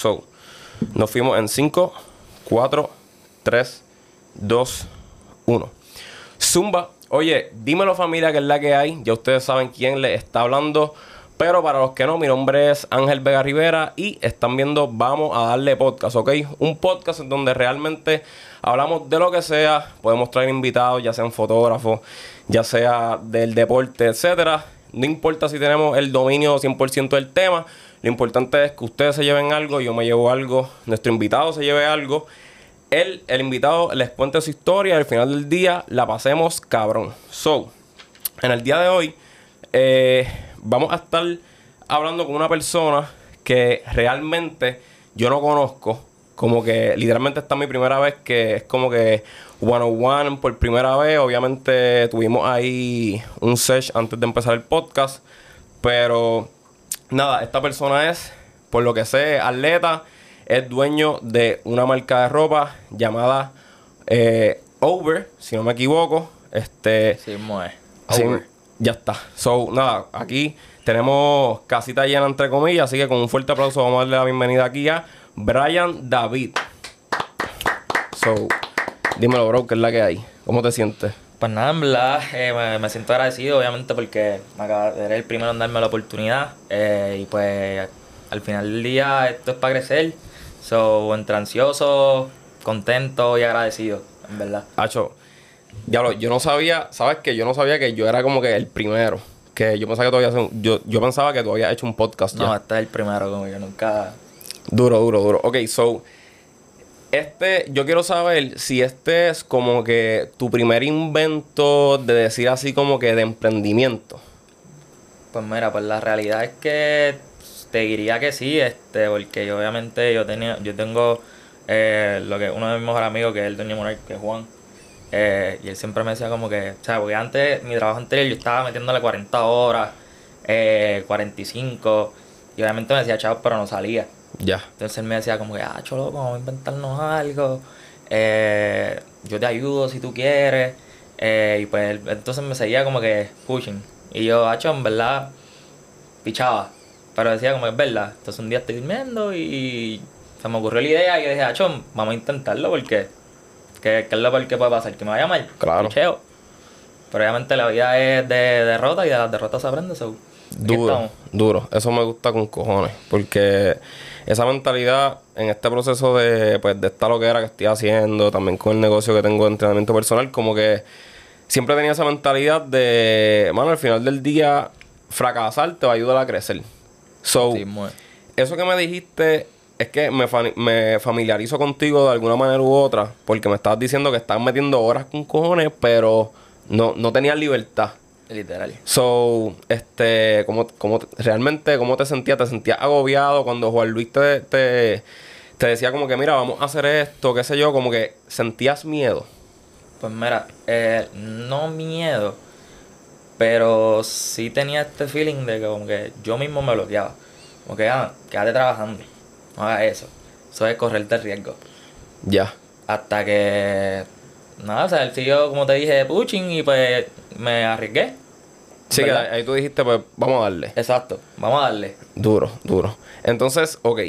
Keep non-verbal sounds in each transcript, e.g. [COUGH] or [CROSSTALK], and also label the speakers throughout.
Speaker 1: So, nos fuimos en 5, 4, 3, 2, 1. Zumba, oye, dímelo familia que es la que hay. Ya ustedes saben quién le está hablando. Pero para los que no, mi nombre es Ángel Vega Rivera y están viendo Vamos a darle podcast, ¿ok? Un podcast en donde realmente hablamos de lo que sea. Podemos traer invitados, ya sean fotógrafos, ya sea del deporte, etcétera. No importa si tenemos el dominio 100% del tema. Lo importante es que ustedes se lleven algo, yo me llevo algo, nuestro invitado se lleve algo. Él, el invitado, les cuente su historia al final del día la pasemos cabrón. So, en el día de hoy, eh, vamos a estar hablando con una persona que realmente yo no conozco. Como que literalmente esta es mi primera vez que es como que one on one por primera vez. Obviamente tuvimos ahí un sesh antes de empezar el podcast. Pero Nada, esta persona es, por lo que sé, atleta, es dueño de una marca de ropa llamada eh, Over, si no me equivoco. Este,
Speaker 2: sí, mueve.
Speaker 1: ya está. So, nada, aquí tenemos casita llena entre comillas, así que con un fuerte aplauso vamos a darle la bienvenida aquí a Brian David. So, dímelo, bro, ¿qué es la que hay? ¿Cómo te sientes?
Speaker 2: Pues nada, en verdad eh, me, siento agradecido, obviamente, porque me acaba de el primero en darme la oportunidad. Eh, y pues al final del día esto es para crecer. So, entre ansioso, contento y agradecido, en verdad.
Speaker 1: Hacho, diablo, yo no sabía, ¿sabes qué? Yo no sabía que yo era como que el primero. Que yo pensaba que todavía yo, yo pensaba que tú habías hecho un podcast.
Speaker 2: No, este es el primero, como yo nunca.
Speaker 1: Duro, duro, duro. Ok, so este, yo quiero saber si este es como que tu primer invento de decir así como que de emprendimiento.
Speaker 2: Pues mira, pues la realidad es que te diría que sí, este, porque yo obviamente yo tenía, yo tengo eh, lo que uno de mis mejores amigos que es el dueño Monarch, que es Juan. Eh, y él siempre me decía como que, o sea, porque antes, mi trabajo anterior, yo estaba metiéndole 40 horas, eh, 45, y obviamente me decía, chao, pero no salía.
Speaker 1: Ya.
Speaker 2: Entonces él me decía como que, ah, cholo, vamos a inventarnos algo. Eh, yo te ayudo si tú quieres. Eh, y pues entonces me seguía como que pushing. Y yo, hacho, en verdad, pichaba. Pero decía como que es verdad. Entonces un día estoy durmiendo y se me ocurrió la idea y yo dije, hacho, vamos a intentarlo porque ¿qué, es lo que puede pasar? Que me vaya mal.
Speaker 1: Claro.
Speaker 2: Pero obviamente la vida es de derrota y de las derrotas se aprende.
Speaker 1: Duro, duro. Eso me gusta con cojones. Porque esa mentalidad en este proceso de, pues, de esta loquera que estoy haciendo, también con el negocio que tengo de entrenamiento personal, como que siempre tenía esa mentalidad de, mano, al final del día, fracasar te va a ayudar a crecer. So, eso que me dijiste es que me, me familiarizo contigo de alguna manera u otra, porque me estabas diciendo que estás metiendo horas con cojones, pero no, no tenías libertad.
Speaker 2: Literal.
Speaker 1: So, este, ¿cómo, cómo, realmente, ¿cómo te sentías? ¿Te sentías agobiado cuando Juan Luis te, te, decía como que, mira, vamos a hacer esto, qué sé yo, como que sentías miedo?
Speaker 2: Pues mira, eh, no miedo, pero sí tenía este feeling de que como que yo mismo me bloqueaba. Como que, ah, quédate trabajando, no hagas eso. Eso es correrte el riesgo.
Speaker 1: Ya.
Speaker 2: Hasta que, nada, o sea, él siguió, como te dije, pushing y pues me arriesgué.
Speaker 1: Sí, que ahí tú dijiste, pues vamos a darle.
Speaker 2: Exacto, vamos a darle.
Speaker 1: Duro, duro. Entonces, ok.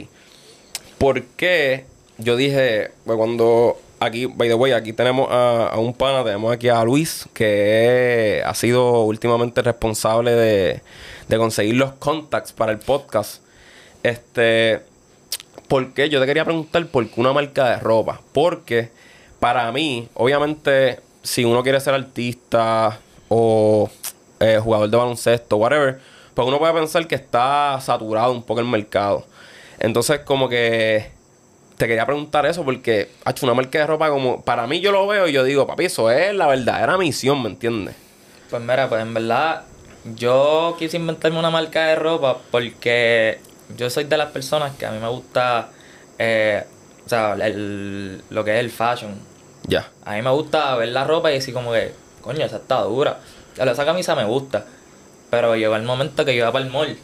Speaker 1: ¿Por qué yo dije, pues cuando aquí, by the way, aquí tenemos a, un pana, tenemos aquí a Luis, que ha sido últimamente responsable de, de conseguir los contacts para el podcast. Este, ¿por qué? Yo te quería preguntar por qué una marca de ropa. Porque para mí, obviamente, si uno quiere ser artista, o eh, jugador de baloncesto, whatever, pues uno puede pensar que está saturado un poco el mercado. Entonces, como que te quería preguntar eso porque ha hecho una marca de ropa como para mí yo lo veo y yo digo, papi, eso es la verdadera misión, ¿me entiendes?
Speaker 2: Pues mira, pues en verdad yo quise inventarme una marca de ropa porque yo soy de las personas que a mí me gusta, eh, o sea, lo que es el fashion.
Speaker 1: Ya.
Speaker 2: A mí me gusta ver la ropa y decir como que coño, esa está dura. esa camisa me gusta. Pero llegó el momento que yo iba para el mall.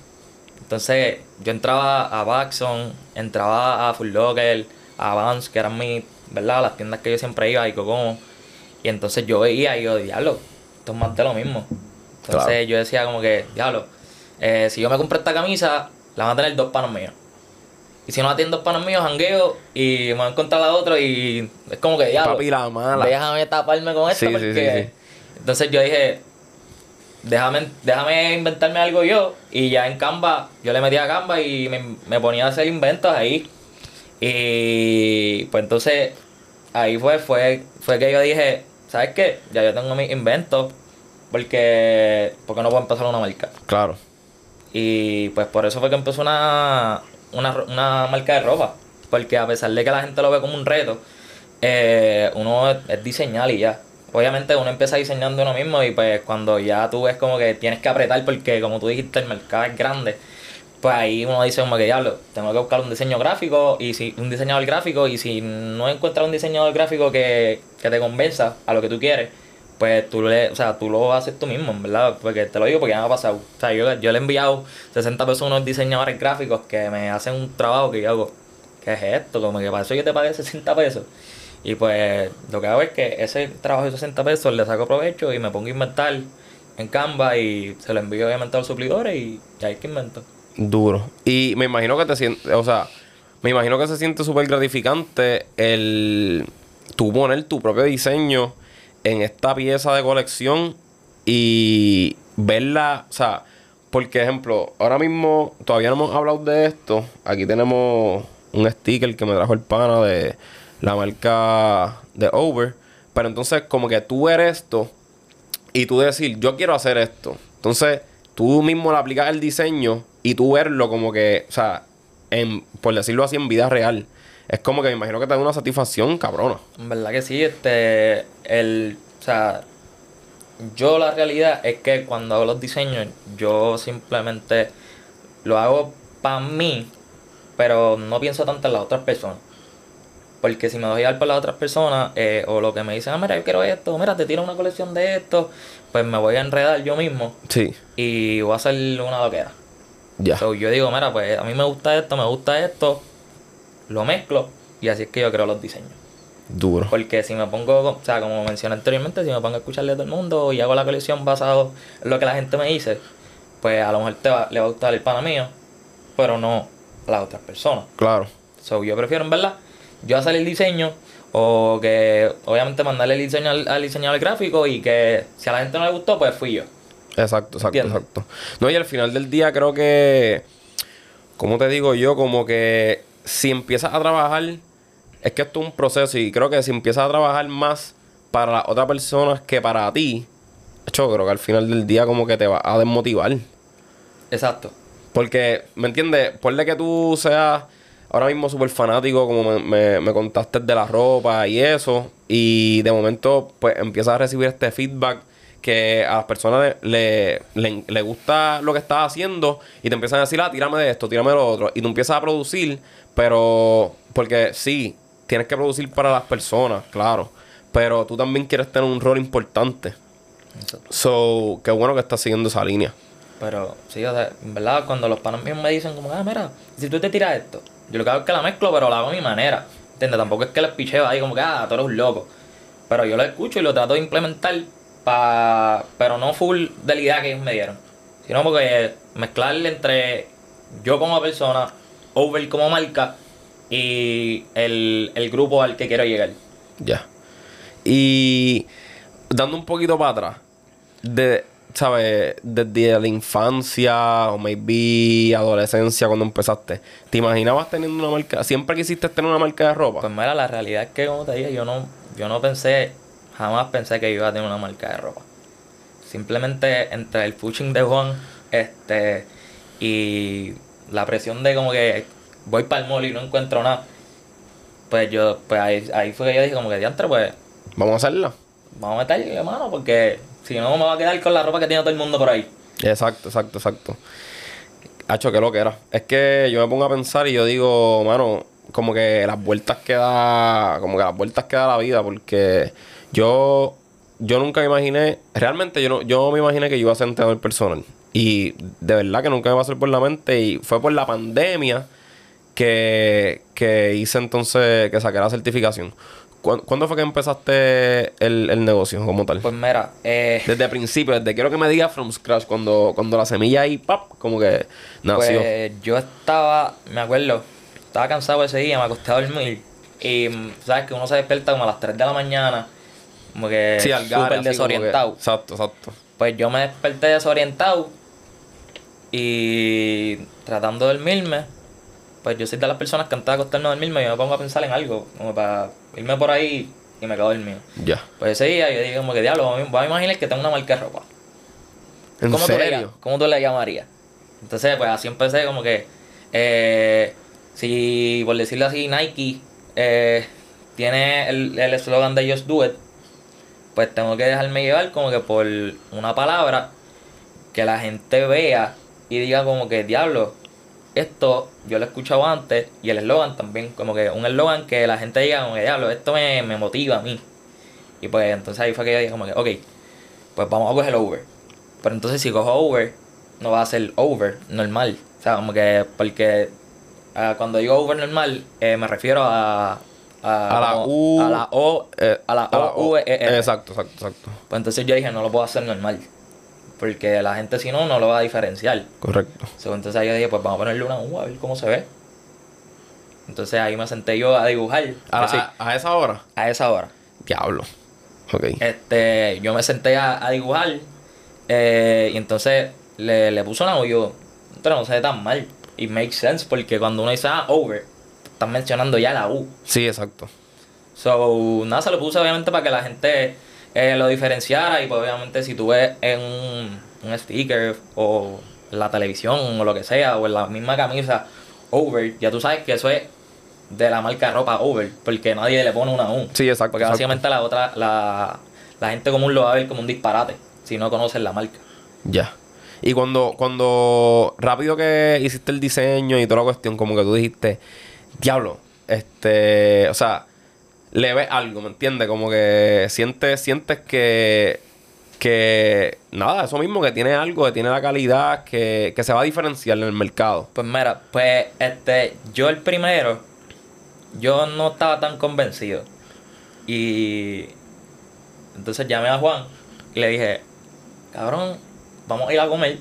Speaker 2: Entonces yo entraba a Baxon, entraba a Full Locker, a Vans, que eran mis, ¿verdad? Las tiendas que yo siempre iba y Cocomo. Y entonces yo veía y yo, diablo, esto es más de lo mismo. Entonces yo decía como que, diablo, eh, si yo me compro esta camisa, la van a tener dos panos míos. Y si no atiendo panos míos, jangueo y me voy a encontrar a otro y es como que ya.
Speaker 1: Papi, la mala.
Speaker 2: Déjame taparme con esto
Speaker 1: Sí, sí,
Speaker 2: porque.
Speaker 1: sí, sí.
Speaker 2: Entonces yo dije, déjame, déjame inventarme algo yo. Y ya en Canva, yo le metía a Canva y me, me ponía a hacer inventos ahí. Y pues entonces ahí fue, fue, fue que yo dije, ¿sabes qué? Ya yo tengo mis inventos. Porque, porque no puedo empezar una marca.
Speaker 1: Claro.
Speaker 2: Y pues por eso fue que empezó una, una, una marca de ropa. Porque a pesar de que la gente lo ve como un reto, eh, uno es diseñar y ya. Obviamente uno empieza diseñando uno mismo y pues cuando ya tú ves como que tienes que apretar porque como tú dijiste el mercado es grande, pues ahí uno dice como que diablo, tengo que buscar un diseño gráfico y si un diseñador gráfico y si no encuentras un diseñador gráfico que, que te convenza a lo que tú quieres, pues tú le, o sea, tú lo haces tú mismo, en verdad, porque te lo digo porque ya me ha pasado. O sea, yo, yo le he enviado 60 pesos a unos diseñadores gráficos que me hacen un trabajo que yo hago, ¿qué es esto? Como que para eso yo te pagué 60 pesos. Y pues lo que hago es que ese trabajo de 60 pesos le saco provecho y me pongo a inventar en Canva y se lo envío obviamente a los suplidores y, y ahí que invento.
Speaker 1: Duro. Y me imagino que te sientes, o sea, me imagino que se siente súper gratificante el tú poner tu propio diseño en esta pieza de colección y verla, o sea, porque ejemplo, ahora mismo todavía no hemos hablado de esto. Aquí tenemos un sticker que me trajo el pana de la marca de Over. Pero entonces como que tú ver esto y tú decir, yo quiero hacer esto. Entonces, tú mismo le aplicas el diseño y tú verlo como que, o sea, en, por decirlo así, en vida real. Es como que me imagino que te da una satisfacción cabrona.
Speaker 2: En verdad que sí, este, el, o sea, yo la realidad es que cuando hago los diseños, yo simplemente lo hago para mí, pero no pienso tanto en las otras personas. Porque si me doy llevar por las otras personas, eh, o lo que me dicen, ah, mira, yo quiero esto, mira, te tiro una colección de esto, pues me voy a enredar yo mismo
Speaker 1: Sí,
Speaker 2: y voy a hacer una loquera.
Speaker 1: ya.
Speaker 2: So, yo digo, mira, pues a mí me gusta esto, me gusta esto, lo mezclo y así es que yo creo los diseños.
Speaker 1: Duro.
Speaker 2: Porque si me pongo, o sea, como mencioné anteriormente, si me pongo a escucharle a todo el mundo y hago la colección basado en lo que la gente me dice, pues a lo mejor te va- le va a gustar el pana mío, pero no a las otras personas.
Speaker 1: Claro.
Speaker 2: So, yo prefiero, en verdad, yo hacer el diseño o que, obviamente, mandarle el diseño al, al diseñador gráfico y que si a la gente no le gustó, pues fui yo.
Speaker 1: Exacto, exacto,
Speaker 2: ¿Entiendes?
Speaker 1: exacto. No, y al final del día creo que, como te digo yo, como que si empiezas a trabajar, es que esto es un proceso y creo que si empiezas a trabajar más para las otras personas que para ti, yo creo que al final del día como que te va a desmotivar.
Speaker 2: Exacto.
Speaker 1: Porque, ¿me entiendes? Ponle que tú seas ahora mismo súper fanático, como me, me- me contaste de la ropa y eso, y de momento, pues empiezas a recibir este feedback que a las personas le, le, le gusta lo que estás haciendo y te empiezan a decir, ah, tírame de esto, tírame de lo otro, y tú empiezas a producir, pero, porque sí, tienes que producir para las personas, claro, pero tú también quieres tener un rol importante.
Speaker 2: Exacto.
Speaker 1: So, qué bueno que estás siguiendo esa línea.
Speaker 2: Pero sí, o sea, en verdad, cuando los panos míos me dicen como, ah, mira, si tú te tiras esto, yo lo que hago es que la mezclo, pero la hago a mi manera. ¿Entiendes? Tampoco es que les picheo ahí como que, ah, tú eres un loco. Pero yo lo escucho y lo trato de implementar, pa, pero no full de la idea que ellos me dieron. Sino porque mezclar entre yo como persona, Over como marca y el, el grupo al que quiero llegar.
Speaker 1: Ya. Y dando un poquito para atrás, de, ¿sabes? Desde la infancia o maybe adolescencia cuando empezaste, ¿te imaginabas teniendo una marca? ¿Siempre quisiste tener una marca de ropa?
Speaker 2: Pues mira, la realidad es que como te dije, yo no, yo no pensé, jamás pensé que iba a tener una marca de ropa. Simplemente entre el pushing de Juan, este, y la presión de como que voy para el mall y no encuentro nada. Pues yo, pues ahí, ahí fue que yo dije como que diantre, pues
Speaker 1: Vamos a hacerla.
Speaker 2: vamos a meterle mano, porque si no me va a quedar con la ropa que tiene todo el mundo por ahí.
Speaker 1: Exacto, exacto, exacto. Hacho, qué lo que era. Es que yo me pongo a pensar y yo digo, mano, como que las vueltas que da, como que las vueltas que da la vida, porque yo, yo nunca me imaginé, realmente yo no, yo me imaginé que yo iba a ser entrenador personal. Y de verdad que nunca me pasó por la mente y fue por la pandemia que, que hice entonces, que saqué la certificación. ¿Cuándo, fue que empezaste el, el negocio como tal?
Speaker 2: Pues mira, eh,
Speaker 1: Desde el principio, desde quiero que me digas from scratch, cuando, cuando la semilla ahí, pap, como que nació.
Speaker 2: Pues yo estaba, me acuerdo, estaba cansado ese día, me acosté a dormir. Y, mm, ¿sabes? Que uno se despierta como a las 3 de la mañana, como que
Speaker 1: Sí, al
Speaker 2: súper
Speaker 1: que-
Speaker 2: desorientado.
Speaker 1: Exacto, exacto.
Speaker 2: Pues yo me desperté desorientado y tratando de dormirme, pues yo soy de las personas que antes de acostarme a dormirme yo me pongo a pensar en algo, como para irme por ahí y me quedo dormido.
Speaker 1: Ya.
Speaker 2: Pues ese día yo dije como que diablo, voy a- imaginar que tengo una marca de ropa.
Speaker 1: ¿En
Speaker 2: ¿Cómo Tú le,
Speaker 1: serio?
Speaker 2: ¿Cómo tú le llamarías? Entonces, pues así empecé como que, eh, si por decirlo así, Nike eh, tiene el el eslogan de Just Do It, pues tengo que dejarme llevar como que por una palabra que la gente vea y diga como que, diablo, esto yo lo he escuchado antes y el eslogan también, como que un eslogan que la gente diga como que, diablo, esto me, me motiva a mí. Y pues entonces ahí fue que yo dije como que, ok, pues vamos a coger over. Pero entonces si cojo over, no va a ser over normal. O sea, como que, porque ah, cuando digo over normal, eh, me refiero a... A,
Speaker 1: A la U.
Speaker 2: A la O.
Speaker 1: Eh,
Speaker 2: a la O, V, E, R.
Speaker 1: Exacto, exacto, exacto.
Speaker 2: Pues entonces yo dije, no lo puedo hacer normal. Porque la gente si no, no lo va a diferenciar.
Speaker 1: Correcto.
Speaker 2: So, entonces ahí yo dije, pues vamos a ponerle una U a ver cómo se ve. Entonces ahí me senté yo a dibujar.
Speaker 1: A,
Speaker 2: Así,
Speaker 1: a- a esa hora.
Speaker 2: a esa hora.
Speaker 1: Diablo. Ok.
Speaker 2: Este, yo me senté a, a dibujar. eh, y entonces le, le puse una U y yo, pero no se ve tan mal. Y makes sense porque cuando uno dice ah, over, estás mencionando ya la U.
Speaker 1: Sí, exacto.
Speaker 2: So, nada, se lo puse obviamente para que la gente eh, lo diferenciara y pues obviamente si tú ves en un, un sticker o en la televisión o lo que sea o en la misma camisa over, ya tú sabes que eso es de la marca ropa over porque nadie le pone una U.
Speaker 1: Sí, exacto.
Speaker 2: Porque
Speaker 1: exacto.
Speaker 2: básicamente la otra, la, la gente común lo va a ver como un disparate si no conocen la marca.
Speaker 1: Ya. Y cuando, cuando rápido que hiciste el diseño y toda la cuestión, como que tú dijiste, diablo, este, o sea, le ves algo, ¿me entiendes? Como que sientes, sientes que, que, nada, eso mismo, que tiene algo, que tiene la calidad, que, que se va a diferenciar en el mercado.
Speaker 2: Pues mira, pues este, yo el primero, yo no estaba tan convencido. Y entonces llamé a Juan y le dije, cabrón, vamos a ir a comer.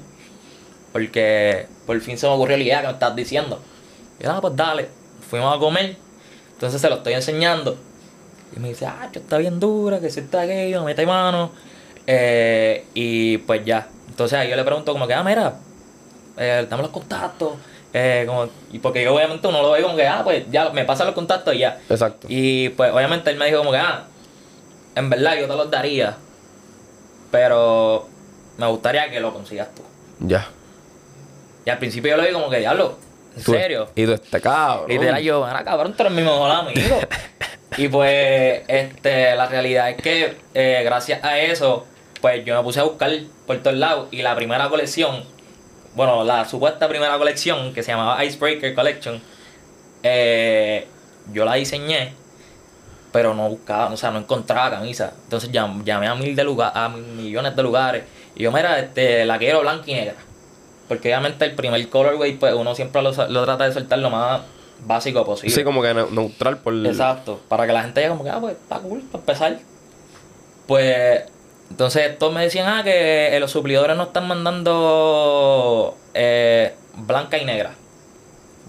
Speaker 2: Porque por fin se me ocurrió la idea que me estás diciendo. Y yo, ah, pues dale. Fuimos a comer. Entonces se lo estoy enseñando. Y me dice, ah, yo está bien dura, que si está aquello, mete mano. Eh, y pues ya. Entonces ahí yo le pregunto como que, ah, mira, eh, dame los contactos. Eh, como, y porque yo obviamente uno lo ve como que, ah, pues ya me pasan los contactos y ya.
Speaker 1: Exacto.
Speaker 2: Y pues obviamente él me dijo como que, ah, en verdad yo te los daría. Pero me gustaría que lo consigas tú.
Speaker 1: Ya.
Speaker 2: Y al principio yo lo vi como que, diablo, ¿en
Speaker 1: Tú-
Speaker 2: serio?
Speaker 1: Y tú, este cabrón.
Speaker 2: Literal yo, ahora cabrón, tú eres mi mejor amigo. [LAUGHS] y pues, este, la realidad es que eh, gracias a eso, pues yo me puse a buscar por todos lados. Y la primera colección, bueno, la supuesta primera colección, que se llamaba Icebreaker Collection, eh, yo la diseñé, pero no buscaba, o sea, no encontraba camisa. Entonces llam- llamé a mil de lugar, a millones de lugares. Y yo, mira, este, la quiero blanca y negra. Porque obviamente el primer colorway, pues uno siempre lo, lo trata de soltar lo más básico posible.
Speaker 1: Sí, como que ne- neutral por...
Speaker 2: Exacto. Para que la gente diga como que, ah, pues está cool, para empezar. Pues, entonces todos me decían, ah, que eh, los suplidores no están mandando eh, blanca y negra.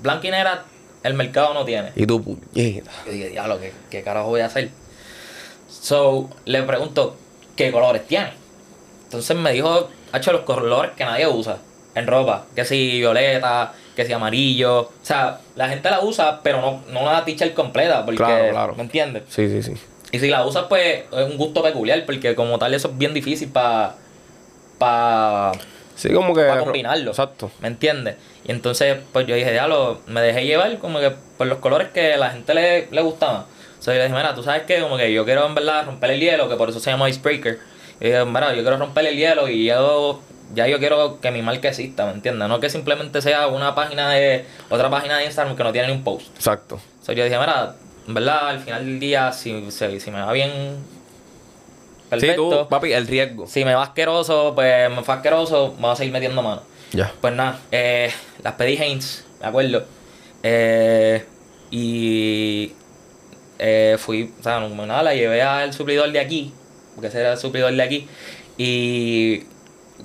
Speaker 2: Blanca y negra el mercado no tiene.
Speaker 1: Y tú, puñeta.
Speaker 2: Yo dije, diablo, ¿qué, ¿qué carajo voy a hacer? So, le pregunto, ¿qué colores tiene? Entonces me dijo, ha hecho los colores que nadie usa en ropa. Que si violeta, que si amarillo. O sea, la gente la usa, pero no, no la teacher completa. Porque,
Speaker 1: Claro, claro.
Speaker 2: ¿me entiendes?
Speaker 1: Sí, sí, sí.
Speaker 2: Y si la usas, pues es un gusto peculiar, porque como tal eso es bien difícil para... Pa,
Speaker 1: Sí, como que...
Speaker 2: para combinarlo.
Speaker 1: Exacto.
Speaker 2: ¿Me entiendes? Y entonces, pues yo dije, ya lo, me dejé llevar como que por los colores que a la gente le, le gustaban. O sea, yo le dije, mira, tú sabes que como que yo quiero en verdad romper el hielo, que por eso se llama Icebreaker. Y dije, mira, yo quiero romper el hielo y yo, ya yo quiero que mi marca exista, ¿me entiendes? No que simplemente sea una página de, otra página de Instagram que no tiene ni un post.
Speaker 1: Exacto.
Speaker 2: O sea, yo dije, mira, en verdad, al final del día, si, si, si me va bien,
Speaker 1: Sí, tú,
Speaker 2: perfecto.
Speaker 1: papi, el riesgo.
Speaker 2: Si me va asqueroso, pues me fue asqueroso, me voy a seguir metiendo mano.
Speaker 1: Ya.
Speaker 2: Pues nada, eh, las pedí Haynes, me acuerdo. Eh, y eh, fui, o sea, no, nada, la llevé al suplidor de aquí, porque ese era el suplidor de aquí. Y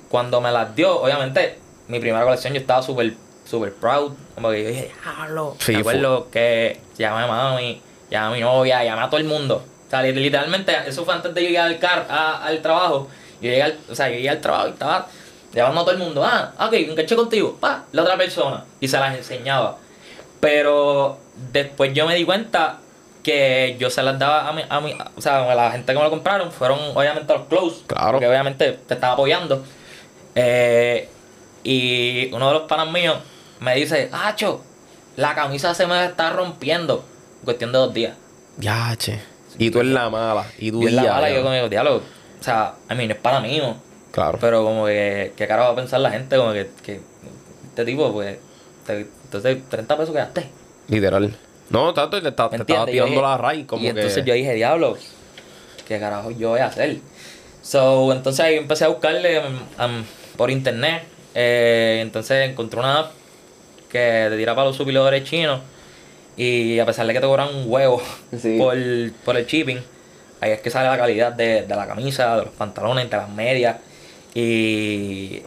Speaker 2: cuando me las dio, obviamente, mi primera colección yo estaba súper, super proud. Como que yo dije, diablo.
Speaker 1: Sí,
Speaker 2: me acuerdo que llamé a mami, llamé a mi novia, llamé a todo el mundo. O sea, li- literalmente, eso fue antes de llegar al, car a- al trabajo. Yo llegué al, o sea, yo llegué al trabajo y estaba llamando a todo el mundo. Ah, ok, enganché contigo. Pa, la otra persona. Y se las enseñaba. Pero después yo me di cuenta que yo se las daba a mi, a mi o sea, a la gente que me lo compraron fueron obviamente los close.
Speaker 1: Claro.
Speaker 2: Porque obviamente te estaba apoyando. Eh, y uno de los panas míos me dice, Acho, la camisa se me está rompiendo. En cuestión de dos días.
Speaker 1: Ya, che. Y tú en la mala. Y tú
Speaker 2: Y en la
Speaker 1: ya,
Speaker 2: bala
Speaker 1: ya.
Speaker 2: yo conmigo, diablo. O sea, a mí no es para mí.
Speaker 1: Claro.
Speaker 2: Pero como que, ¿qué cara va a pensar la gente? Como que, que este tipo, pues, te- entonces 30 pesos quedaste.
Speaker 1: Literal. No, tanto te,
Speaker 2: ¿Me
Speaker 1: te estaba?
Speaker 2: Yo
Speaker 1: tirando la raíz. Como
Speaker 2: y entonces
Speaker 1: que...
Speaker 2: yo dije, diablo, ¿qué carajo yo voy a hacer? So, entonces ahí empecé a buscarle um, um, por internet. Eh, entonces encontré una app que te tira para los suplidores chinos. Y a pesar de que te cobran un huevo [LAUGHS]
Speaker 1: Sí.
Speaker 2: por, por el shipping, ahí es que sale la calidad de, de la camisa, de los pantalones, de las medias. Y,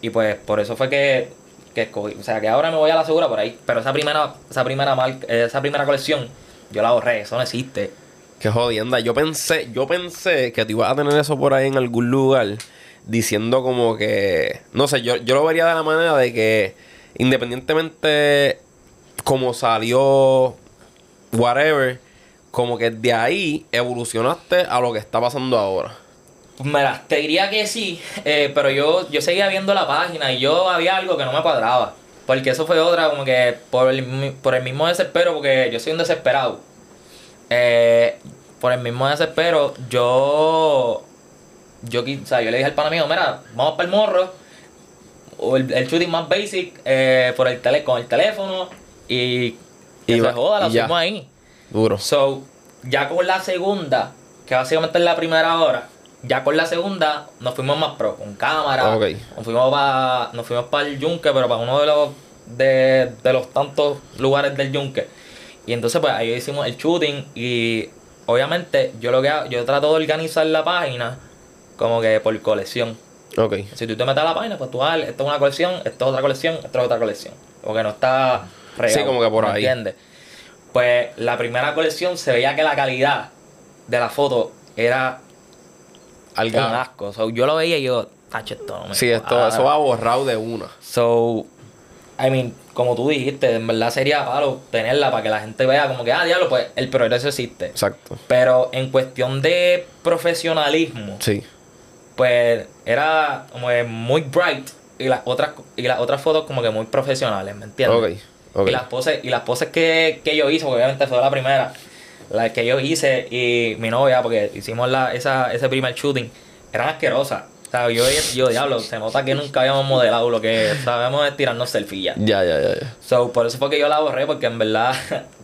Speaker 2: y pues por eso fue que, que escogí. O sea, que ahora me voy a la segura por ahí. Pero esa primera, esa primera marca, esa primera colección, yo la ahorré, eso no existe.
Speaker 1: Qué jodienda. Yo pensé, yo pensé que tú ibas a tener eso por ahí en algún lugar diciendo como que, no sé, yo, yo lo vería de la manera de que independientemente como salió whatever, como que de ahí evolucionaste a lo que está pasando ahora.
Speaker 2: Pues Mira, te diría que sí, eh, pero yo, yo seguía viendo la página y yo había algo que no me cuadraba. Porque eso fue otra, como que por el, por el mismo desespero, porque yo soy un desesperado. Eh, por el mismo desespero, yo. Yo, o sea, yo le dije al pana mío, mira, vamos para el morro. O el, el shooting más basic eh, por el tele, con el teléfono. Y.
Speaker 1: Y
Speaker 2: se joda, la hacemos ahí.
Speaker 1: Duro.
Speaker 2: So, ya con la segunda, que básicamente es la primera hora, ya con la segunda nos fuimos más pro, con cámara.
Speaker 1: Ok.
Speaker 2: Nos fuimos para nos fuimos para el Yunque, pero para uno de los de, de los tantos lugares del Yunque. Y entonces pues ahí hicimos el shooting y obviamente yo lo que hago, yo trato de organizar la página como que por colección.
Speaker 1: Ok.
Speaker 2: Si tú te metes a la página, pues tú vas, esto es una colección, esto es otra colección, esto es otra colección. Porque no está regado,
Speaker 1: Sí, como que por
Speaker 2: ¿me
Speaker 1: ahí.
Speaker 2: entiendes? Pues la primera colección se veía que la calidad de la foto era un
Speaker 1: Algo.
Speaker 2: asco. So, yo lo veía y yo, tacho, esto no me
Speaker 1: Sí, esto,
Speaker 2: cuadra".
Speaker 1: eso va borrado de una.
Speaker 2: So, I mean, como tú dijiste, en verdad sería palo tenerla para que la gente vea como que, ah, diablo, pues el progreso existe.
Speaker 1: Exacto.
Speaker 2: Pero en cuestión de profesionalismo,
Speaker 1: Sí.
Speaker 2: Pues era como muy bright y las otras y las otras fotos como que muy profesionales, ¿me entiendes?
Speaker 1: Ok. Ok.
Speaker 2: Y las poses, y las poses que, que yo hice, porque obviamente fue la primera, la que yo hice y mi novia, porque hicimos la, esa, ese primer shooting, eran asquerosas. O sea, yo, yo, diablo, se nota que nunca habíamos modelado lo que sabemos es tirarnos selfie ya.
Speaker 1: Ya, ya, ya, ya.
Speaker 2: So, por eso fue que yo la borré, porque en verdad [LAUGHS]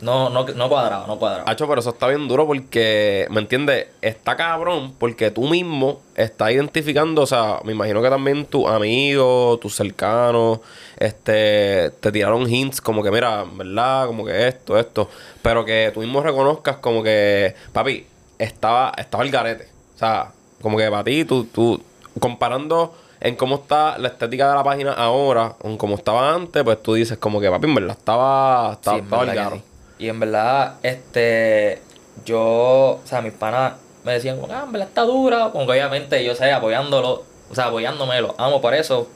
Speaker 2: no, no, no cuadraba, no cuadraba.
Speaker 1: Hacho, pero eso está bien duro porque, ¿me entiendes? Está cabrón porque tú mismo estás identificando, o sea, me imagino que también tus amigos, tus cercanos, este, te tiraron hints como que, mira, ¿verdad? Como que esto, esto. Pero que tú mismo reconozcas como que, papi, estaba, estaba el garete. O sea, como que para ti, tú, tú, comparando en cómo está la estética de la página ahora, con cómo estaba antes, pues tú dices como que, papi, en verdad, estaba, estaba,
Speaker 2: verdad sí. Y en verdad, este, yo, o sea, mis panas me decían, como, ah, en verdad está dura, como que obviamente yo sé, apoyándolo, o sea, apoyándome, lo amo por eso,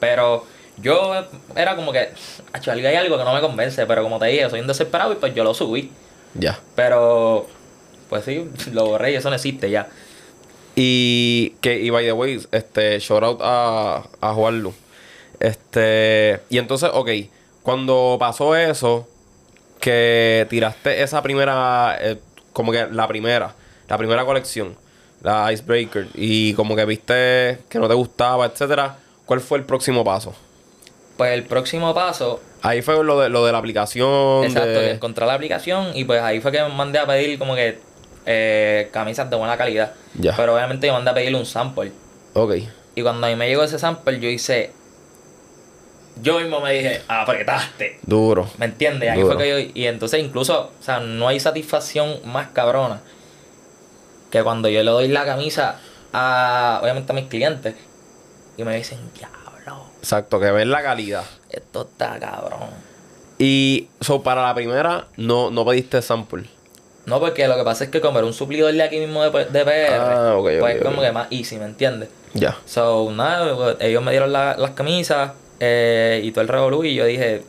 Speaker 2: pero yo era como que, "Acho, hay algo que no me convence, pero como te dije, soy un desesperado y pues yo lo subí,
Speaker 1: Ya.
Speaker 2: pero, pues sí, [LAUGHS] lo borré y eso no existe ya.
Speaker 1: Y que, y by the way, este, shout out a, a Juan Lu. Este, y entonces, ok, cuando pasó eso, que tiraste esa primera, eh, como que la primera, la primera colección, la Icebreaker, y como que viste que no te gustaba, etcétera, ¿cuál fue el próximo paso?
Speaker 2: Pues el próximo paso
Speaker 1: Ahí fue lo de, lo de la aplicación.
Speaker 2: Exacto,
Speaker 1: de-
Speaker 2: que encontré la aplicación y pues ahí fue que mandé a pedir como que eh, camisas de buena calidad.
Speaker 1: Ya.
Speaker 2: Pero obviamente yo mandé a pedirle un sample.
Speaker 1: Ok.
Speaker 2: Y cuando a mí me llegó ese sample, yo hice. Yo mismo me dije, apretaste.
Speaker 1: Duro.
Speaker 2: ¿Me entiendes? Ahí
Speaker 1: Duro.
Speaker 2: fue que yo. Y entonces, incluso, o sea, no hay satisfacción más cabrona que cuando yo le doy la camisa a, obviamente, a mis clientes y me dicen, diablo,
Speaker 1: Exacto, que ves la calidad.
Speaker 2: Esto está cabrón.
Speaker 1: Y so, para la primera no, no pediste sample.
Speaker 2: No, porque lo que pasa es que como era un suplidor de aquí mismo de, de PR,
Speaker 1: Ah, ok,
Speaker 2: pues como que más easy, ¿me entiendes?
Speaker 1: Ya.
Speaker 2: So, nada, ellos me dieron la- las camisas eh, y todo el revolú y yo dije,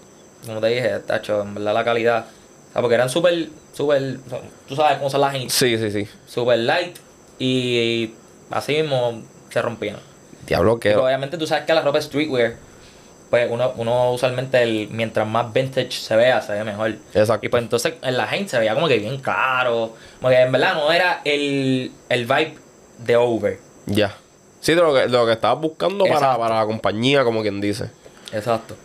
Speaker 2: como te dije, tacho, en verdad la calidad. O sea, porque eran súper, súper, tú sabes cómo son las jeans,
Speaker 1: Sí, sí, sí.
Speaker 2: súper light y, así mismo se rompían.
Speaker 1: Diablo, que.
Speaker 2: Pero obviamente tú sabes que la ropa streetwear, pues uno, uno usualmente el, mientras más vintage se vea, se ve mejor.
Speaker 1: Exacto.
Speaker 2: Y pues entonces en la gente se veía como que bien claro. Como que en verdad no era el, el vibe de over.
Speaker 1: Ya. Sí, de lo que, de lo que estabas buscando para, para la compañía, como quien dice.
Speaker 2: Exacto.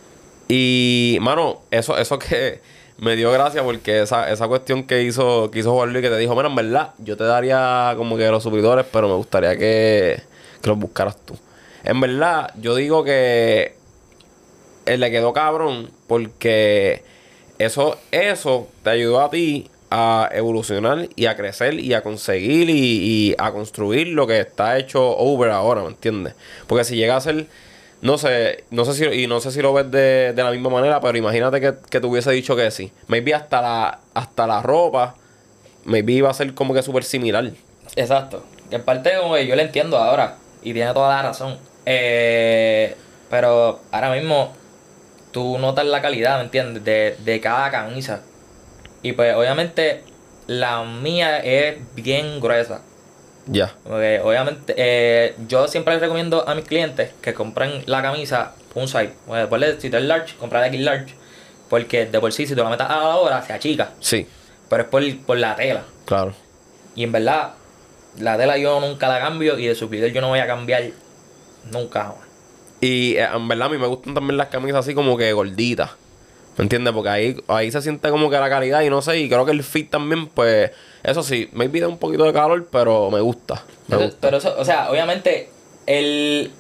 Speaker 1: Y, mano, eso, eso que me dio gracia porque esa, esa cuestión que hizo, que hizo Juan Luis, que te dijo, mira, en verdad, yo te daría como que los suplidores, pero me gustaría que, que los buscaras tú. En verdad, yo digo que él le quedó cabrón porque eso, eso te ayudó a ti a evolucionar y a crecer y a conseguir y, y a construir lo que está hecho over ahora, ¿me entiendes? Porque si llega a ser, no sé, no sé si, y no sé si lo ves de, de la misma manera, pero imagínate que, que te hubiese dicho que sí. Maybe hasta la, hasta la ropa, maybe iba a ser como que súper similar.
Speaker 2: Exacto. En parte como que yo le entiendo ahora. Y tiene toda la razón. Eh, pero ahora mismo tú notas la calidad, ¿me entiendes? De, de cada camisa. Y pues obviamente la mía es bien gruesa.
Speaker 1: Ya.
Speaker 2: Porque obviamente eh, yo siempre les recomiendo a mis clientes que compren la camisa un size. Bueno, después de- si tú eres large, comprar X large. Porque de por sí, si tú la metas a la hora, se achica.
Speaker 1: Sí,
Speaker 2: Pero es por, por la tela.
Speaker 1: claro.
Speaker 2: Y en verdad, la tela yo nunca la cambio y de suplidor yo no voy a cambiar nunca.
Speaker 1: Y eh, en verdad a mí me gustan también las camisas así como que gorditas. ¿Me entiendes? Porque ahí, ahí se siente como que la calidad y no sé, y creo que el fit también, pues, eso sí, me da un poquito de calor, pero me gusta. Me
Speaker 2: Pero,
Speaker 1: gusta.
Speaker 2: pero eso, o sea, obviamente, el,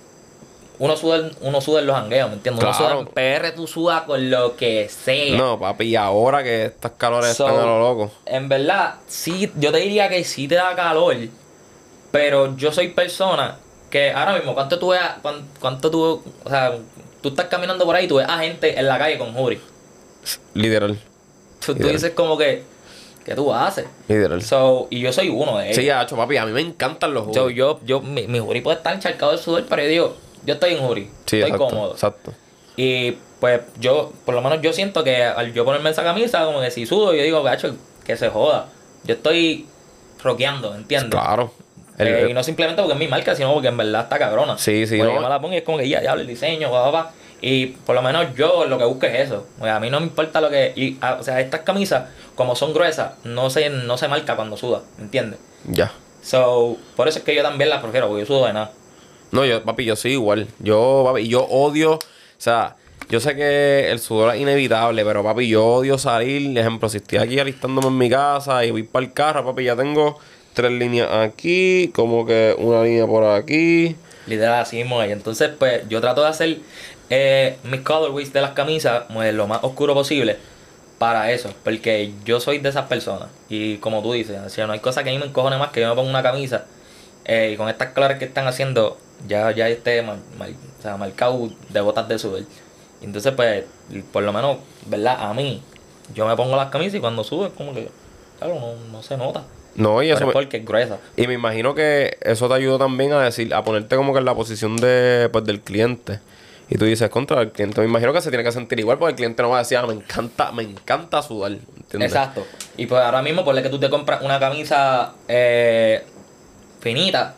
Speaker 2: uno suda, en- uno suda en los hangueos, ¿me entiendes? Uno
Speaker 1: Claro.
Speaker 2: suda PR, tú sudas con lo que sea.
Speaker 1: No, papi, y ahora que estas calores
Speaker 2: So,
Speaker 1: están a lo loco.
Speaker 2: En verdad, sí, yo te diría que sí te da calor, pero yo soy persona que ahora mismo, ¿cuánto tú ves, cuán- cuánto tú, o sea, tú estás caminando por ahí y tú ves a gente en la calle con hoodie?
Speaker 1: Literal.
Speaker 2: Tú, dices como que, ¿qué tú haces?
Speaker 1: Literal.
Speaker 2: So, y yo soy uno de ellos.
Speaker 1: Sí, hecho, papi, a mí me encantan los
Speaker 2: So,
Speaker 1: hoodies.
Speaker 2: yo, yo, mi, mi hoodie puede estar encharcado de sudor, pero yo digo, yo estoy en
Speaker 1: Sí,
Speaker 2: estoy
Speaker 1: exacto,
Speaker 2: cómodo.
Speaker 1: Exacto.
Speaker 2: Y pues yo, por lo menos yo siento que al yo ponerme esa camisa, como que si sudo, yo digo, gacho, que se joda. Yo estoy rockeando, ¿entiendes?
Speaker 1: Claro. El-
Speaker 2: Eh, y no simplemente porque es mi marca, sino porque en verdad está cabrona.
Speaker 1: Sí, sí,
Speaker 2: Porque
Speaker 1: no.
Speaker 2: yo me la pongo y es como que ya, ya, el diseño, va, va, va. Y por lo menos yo lo que busco es eso. O sea, a mí no me importa lo que. Y, ah, o sea, estas camisas, como son gruesas, no se, no se marca cuando suda, ¿me entiendes?
Speaker 1: Ya.
Speaker 2: So, por eso es que yo también las prefiero, porque yo sudo de nada.
Speaker 1: No, yo, papi, yo soy igual. Yo, papi, yo odio, o sea, yo sé que el sudor es inevitable, pero papi, yo odio salir. Ejemplo, si estoy aquí alistándome en mi casa y voy para el carro, papi, ya tengo tres líneas aquí, como que una línea por aquí.
Speaker 2: Literal así mismo es. Entonces, pues, yo trato de hacer eh, mis colorways de las camisas pues, lo más oscuro posible para eso. Porque yo soy de esas personas. Y como tú dices, o sea, no hay cosa que a mí me encojone más que yo me ponga una camisa eh, y con estas colores que están haciendo, ya, ya esté mar- mar- o sea, marcado de botas de sudor. Entonces, pues, por lo menos, ¿verdad? A mí, yo me pongo las camisas y cuando subo es como que, claro, no, no se nota.
Speaker 1: No, y eso
Speaker 2: es
Speaker 1: me-
Speaker 2: porque es gruesa.
Speaker 1: Y me imagino que eso te ayudó también a decir, a ponerte como que en la posición de, pues, del cliente. Y tú dices, contra el cliente. Me imagino que se tiene que sentir igual porque el cliente no va a decir, ah, me encanta, me encanta sudar. ¿entiendes?
Speaker 2: Exacto. Y pues ahora mismo, ponle que tú te compras una camisa eh, finita,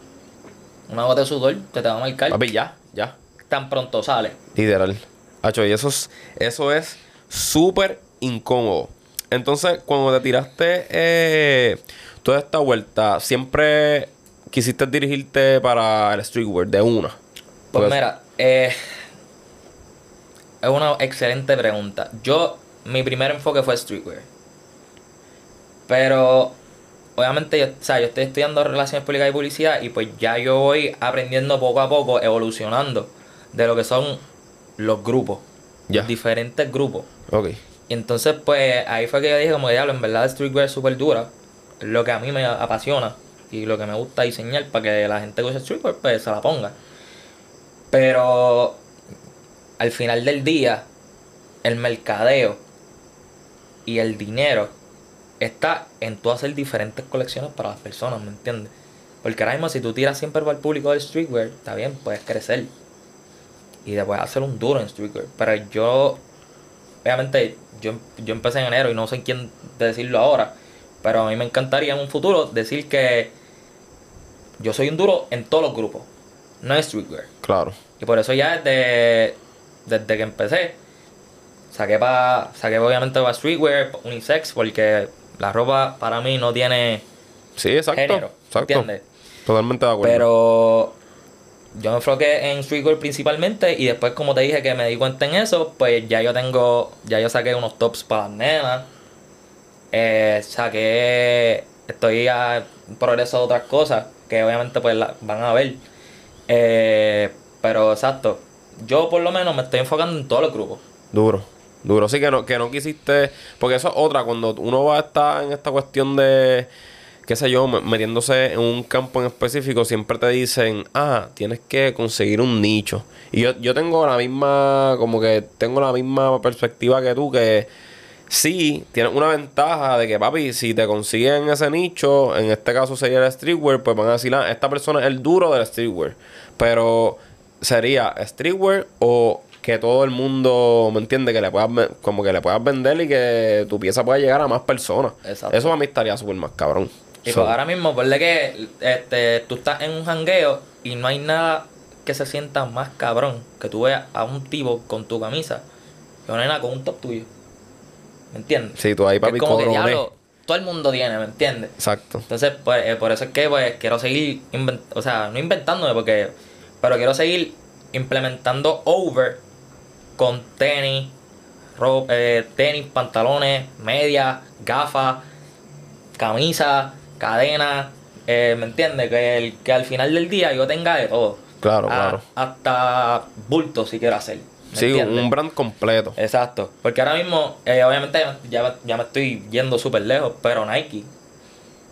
Speaker 2: una gota de sudor, te, te va a marcar
Speaker 1: Papi, ya, ya.
Speaker 2: tan pronto sale.
Speaker 1: Literal. Hacho, y eso es eso es súper incómodo. Entonces, cuando te tiraste eh, toda esta vuelta, siempre quisiste dirigirte para el streetwear de una.
Speaker 2: Pues
Speaker 1: Porque-
Speaker 2: mira, eh, es una excelente pregunta. Yo, mi primer enfoque fue streetwear. Pero, obviamente, yo, o sea, yo estoy estudiando relaciones públicas y publicidad y pues ya yo voy aprendiendo poco a poco, evolucionando de lo que son los grupos.
Speaker 1: Ya.
Speaker 2: Los diferentes grupos.
Speaker 1: Ok.
Speaker 2: Y entonces, pues, ahí fue que yo dije, como que diablo, en verdad, streetwear es súper dura. Lo que a mí me apasiona y lo que me gusta diseñar para que la gente que usa streetwear, pues, se la ponga. Pero al final del día, el mercadeo y el dinero está en tú hacer diferentes colecciones para las personas, ¿me entiendes? Porque ahora mismo si tú tiras siempre para el público del streetwear, está bien, puedes crecer. Y después hacer un duro en streetwear. Pero yo, obviamente, yo, yo empecé en enero y no sé quién decirlo ahora. Pero a mí me encantaría en un futuro decir que yo soy un duro en todos los grupos. No es streetwear.
Speaker 1: Claro.
Speaker 2: Y por eso ya desde, desde que empecé, saqué para saqué obviamente para streetwear, unisex, porque la ropa para mí no tiene
Speaker 1: Sí, exacto.
Speaker 2: género.
Speaker 1: exacto.
Speaker 2: ¿Entiendes?
Speaker 1: Totalmente de acuerdo.
Speaker 2: Pero yo me enfoqué en streetwear principalmente y después como te dije que me di cuenta en eso, pues ya yo tengo, ya yo saqué unos tops para las nenas. Eh, saqué, estoy a progreso de otras cosas que obviamente pues la- van a ver. Eh, pero exacto, yo por lo menos me estoy enfocando en todos los grupos.
Speaker 1: Duro, duro. Sí, que no, que no quisiste. Porque eso es otra. Cuando uno va a estar en esta cuestión de. qué sé yo, me- metiéndose en un campo en específico, siempre te dicen, ah, tienes que conseguir un nicho. Y yo, yo tengo la misma. como que tengo la misma perspectiva que tú, que. Sí, tienes una ventaja de que, papi, si te consiguen ese nicho, en este caso sería el streetwear, pues van a decir, ah, esta persona es el duro del streetwear. Pero sería streetwear o que todo el mundo, ¿me entiende? Que le puedas, como que le puedas vender y que tu pieza pueda llegar a más personas.
Speaker 2: Exacto.
Speaker 1: Eso a mí estaría súper más cabrón.
Speaker 2: Y
Speaker 1: So,
Speaker 2: pues ahora mismo, ponle que este, tú estás en un jangueo y no hay nada que se sienta más cabrón que tú veas a un tipo con tu camisa que una nena con un top tuyo. ¿Me entiendes?
Speaker 1: Sí, tú ahí,
Speaker 2: Que
Speaker 1: papi,
Speaker 2: como que diablo, todo el mundo tiene, ¿me entiendes?
Speaker 1: Exacto.
Speaker 2: Entonces, pues, eh, por eso es que pues, quiero seguir, o sea, no inventándome, porque, pero quiero seguir implementando over con tenis, ro- eh, tenis, pantalones, medias, gafas, camisa, cadena, eh, ¿me entiendes? Que, el, que al final del día yo tenga de todo.
Speaker 1: Claro,
Speaker 2: A-
Speaker 1: claro.
Speaker 2: Hasta bulto si quiero hacer. ¿me
Speaker 1: Sí,
Speaker 2: entiendes?
Speaker 1: un brand completo.
Speaker 2: Exacto. Porque ahora mismo, eh, obviamente, ya, ya me estoy yendo súper lejos, pero Nike.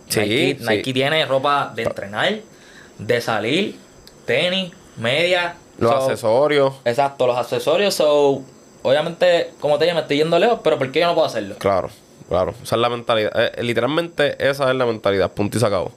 Speaker 1: Sí,
Speaker 2: Nike,
Speaker 1: sí.
Speaker 2: Nike tiene ropa de entrenar, de salir, tenis, media.
Speaker 1: Los
Speaker 2: so-
Speaker 1: accesorios.
Speaker 2: Exacto, los accesorios. So, obviamente, como te dije, me estoy yendo lejos, pero ¿por qué yo no puedo hacerlo?
Speaker 1: Claro, claro. Esa es la mentalidad. Eh, literalmente esa es la mentalidad. Punto y se acabó.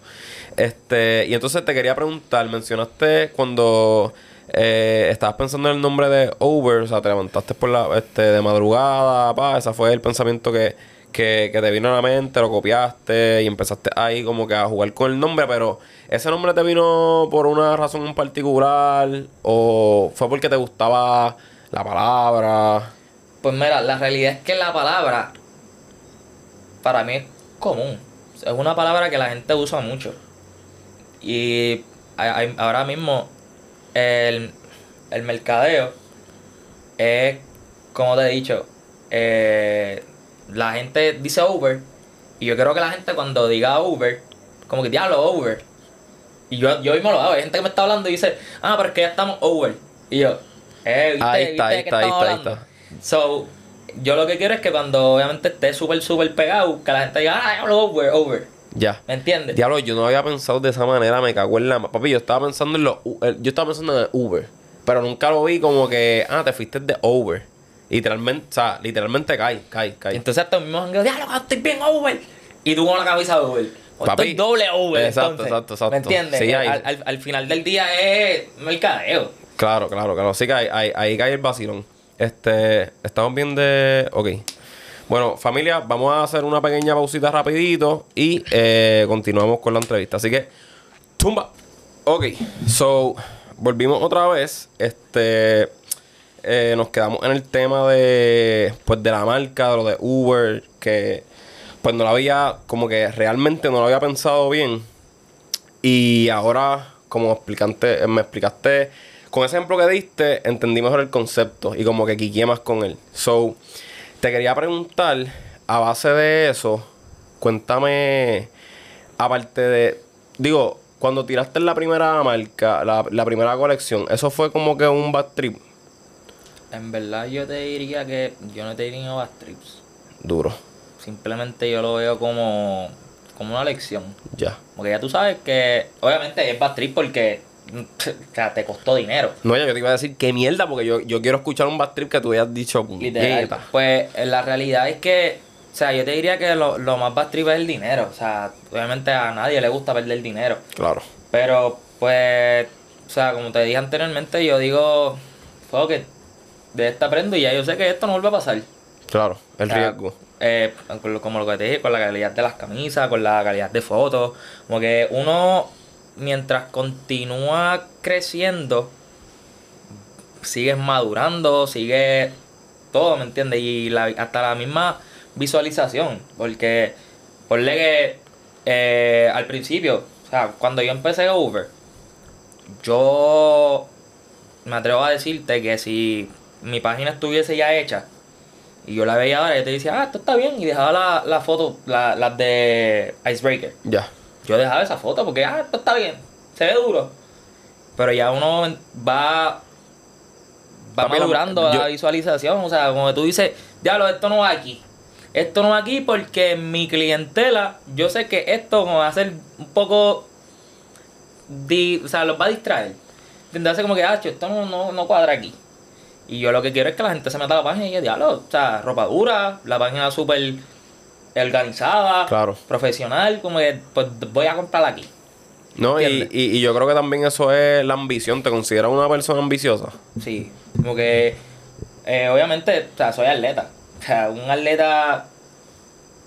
Speaker 1: Este, y entonces te quería preguntar, mencionaste cuando eh, estabas pensando en el nombre de Over, o sea, te levantaste por la, este, de madrugada, pa, ese fue el pensamiento que, que, que te vino a la mente, lo copiaste y empezaste ahí como que a jugar con el nombre, pero ¿ese nombre te vino por una razón en particular o fue porque te gustaba la palabra?
Speaker 2: Pues mira, la realidad es que la palabra para mí es común. Es una palabra que la gente usa mucho. Y ahora mismo el, el mercadeo es, como te he dicho, eh, la gente dice over. Y yo creo que la gente cuando diga over, como que diablo over. Y yo, yo mismo lo hago. Hay gente que me está hablando y dice, ah, pero es que ya estamos over. Y yo, eh, ¿viste,
Speaker 1: Ahí está,
Speaker 2: ¿viste
Speaker 1: ahí está, ahí está, ahí?
Speaker 2: So, yo lo que quiero es que cuando obviamente esté súper, súper pegado, que la gente diga, ah, diablo, over, over.
Speaker 1: Ya.
Speaker 2: ¿Me entiendes?
Speaker 1: Diablo, yo no había pensado de esa manera, me cago en la... Papi, yo estaba pensando en los... Yo estaba pensando en el Uber. Pero nunca lo vi como que... Ah, te fuiste de Over. Literalmente, o sea, literalmente cae, cae, cae.
Speaker 2: Entonces hasta mismo han diablo, estoy bien over. Y tú con la camisa de over. O
Speaker 1: Papi,
Speaker 2: estoy doble over.
Speaker 1: exacto,
Speaker 2: entonces.
Speaker 1: exacto, exacto.
Speaker 2: ¿Me entiendes?
Speaker 1: Sí, ahí-
Speaker 2: al, al- al final del día es mercadeo.
Speaker 1: Claro, claro, claro. Sí que ahí, ahí, ahí cae el vacilón. Este... Estamos bien de... Ok. Bueno, familia, vamos a hacer una pequeña pausita rapidito y eh, continuamos con la entrevista. Así que... Tumba. Ok, so... Volvimos otra vez. Este... eh, nos quedamos en el tema de pues de la marca, de lo de Uber, que pues no lo había, como que realmente no lo había pensado bien. Y ahora, como explicante, me explicaste, con ese ejemplo que diste, entendí mejor el concepto y como que quiqué más con él. So, te quería preguntar, a base de eso, cuéntame, aparte de, digo, cuando tiraste la primera marca, la, la primera colección, ¿eso fue como que un bad trip?
Speaker 2: En verdad yo te diría que yo no te diría bad trips.
Speaker 1: Duro,
Speaker 2: Simplemente yo lo veo como, como una lección.
Speaker 1: ya.
Speaker 2: Porque ya tú sabes que, obviamente es bad trip porque [LAUGHS] o sea, te costó dinero.
Speaker 1: No, ya yo te iba a decir qué mierda, porque yo, yo quiero escuchar un bad trip que tú hayas dicho.
Speaker 2: Literal. Pues eh, la realidad es que, o sea, yo te diría que lo, lo más bad trip es el dinero. O sea, obviamente a nadie le gusta perder dinero.
Speaker 1: Claro.
Speaker 2: Pero, pues, o sea, como te dije anteriormente, yo digo, fuck it, de esta aprendo y ya yo sé que esto no vuelve a pasar.
Speaker 1: Claro, el
Speaker 2: O sea,
Speaker 1: riesgo.
Speaker 2: eh, como lo que te dije, con la calidad de las camisas, con la calidad de fotos. Como que uno, mientras continúa creciendo, sigues madurando, sigue todo, ¿me entiendes? Y la- hasta la misma visualización. Porque, ponle que eh, al principio, o sea, cuando yo empecé Uber, yo me atrevo a decirte que si mi página estuviese ya hecha y yo la veía ahora, yo te decía, ah, esto está bien, y dejaba la, la foto, la- las de Icebreaker.
Speaker 1: Ya.
Speaker 2: Yo dejaba esa foto porque, ah, esto está bien, se ve duro. Pero ya uno va, va
Speaker 1: Papi, la-
Speaker 2: madurando la
Speaker 1: yo-
Speaker 2: visualización. O sea, como tú dices, diablo, esto no va aquí. Esto no va aquí porque mi clientela, yo sé que esto me va a hacer un poco. di- o sea, los va a distraer. Entonces, como que, ah, esto no, no, no cuadra aquí. Y yo lo que quiero es que la gente se meta a la página y diga, diablo, o sea, ropa dura, la página súper organizada,
Speaker 1: Claro.
Speaker 2: profesional, como que, pues voy a comprarla aquí.
Speaker 1: No, y, y, y yo creo que también eso es la ambición. ¿Te consideras una persona ambiciosa?
Speaker 2: Sí, como que eh, obviamente, o sea, soy atleta. O sea, un atleta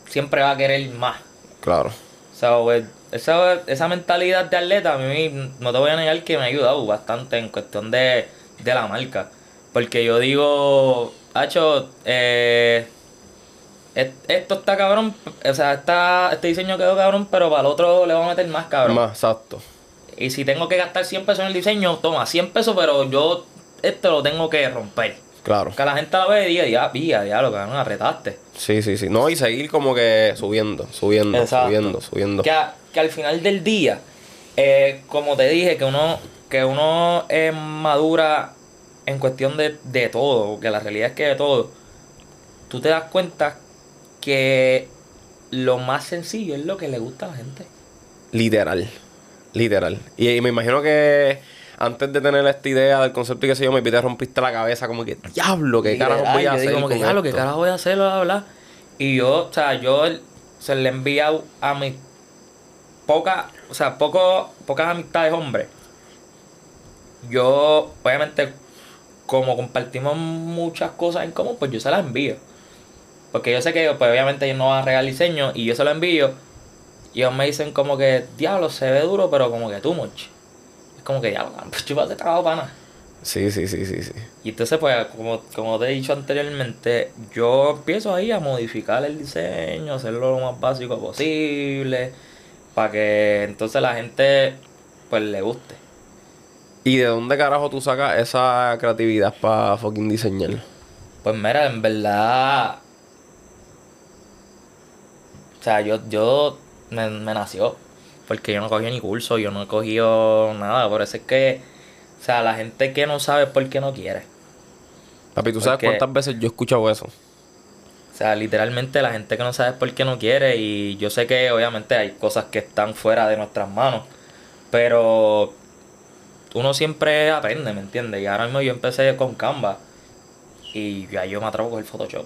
Speaker 2: siempre va a querer más.
Speaker 1: Claro.
Speaker 2: So, pues, esa, esa mentalidad de atleta a mí no te voy a negar que me ha ayudado bastante en cuestión de, de la marca. Porque yo digo, Hacho, eh, es- esto está cabrón, o sea, está, este diseño quedó cabrón, pero para el otro le voy a meter más cabrón.
Speaker 1: Más, exacto.
Speaker 2: Y si tengo que gastar 100 pesos en el diseño, toma 100 pesos, pero yo esto lo tengo que romper.
Speaker 1: Claro.
Speaker 2: Que la gente lo ve y diga, ya, pilla, ya, lo que no apretaste.
Speaker 1: Sí, sí, sí. No, y seguir como que subiendo, subiendo,
Speaker 2: Exacto.
Speaker 1: subiendo, subiendo.
Speaker 2: Que, a- que al final del día, eh, como te dije, que uno, que uno es madura en cuestión de, de todo, que la realidad es que de todo, tú te das cuenta que lo más sencillo es lo que le gusta a la gente.
Speaker 1: Literal. Literal. Y, y me imagino que antes de tener esta idea del concepto y qué sé yo, me te rompiste la cabeza como que, diablo, ¿qué carajo
Speaker 2: Literal,
Speaker 1: voy a hacer
Speaker 2: como que, "Diablo, ¿qué
Speaker 1: esto?"
Speaker 2: carajo voy a hacer? Bla, bla. Y yo, o sea, yo se le he enviado a mis pocas, o sea, poco, pocas amistades hombres. Yo, obviamente, como compartimos muchas cosas en común, pues yo se las envío. Porque yo sé que, pues obviamente ellos no van a regalar diseño y yo se lo envío. Y ellos me dicen como que, diablo, se ve duro, pero como que too much. Es como que, diablo, pues chúpate trabajo para nada.
Speaker 1: Sí, sí, sí, sí, sí.
Speaker 2: Y entonces, pues, como, como te he dicho anteriormente, yo empiezo ahí a modificar el diseño, hacerlo lo más básico posible, para que entonces la gente, pues, le guste.
Speaker 1: ¿Y de dónde carajo tú sacas esa creatividad para fucking diseñar?
Speaker 2: Pues mira, en verdad, o sea, yo, yo me, me nació, porque yo no cogí ni curso, yo no he cogido nada, por eso es que, o sea, la gente que no sabe es porque no quiere.
Speaker 1: Papi, ¿tú sabes
Speaker 2: Porque-
Speaker 1: cuántas veces yo he escuchado eso?
Speaker 2: O sea, literalmente la gente que no sabe es por qué no quiere y yo sé que obviamente hay cosas que están fuera de nuestras manos, pero uno siempre aprende, ¿me entiendes? Y ahora mismo yo empecé con Canva y ya yo me atrevo con el Photoshop.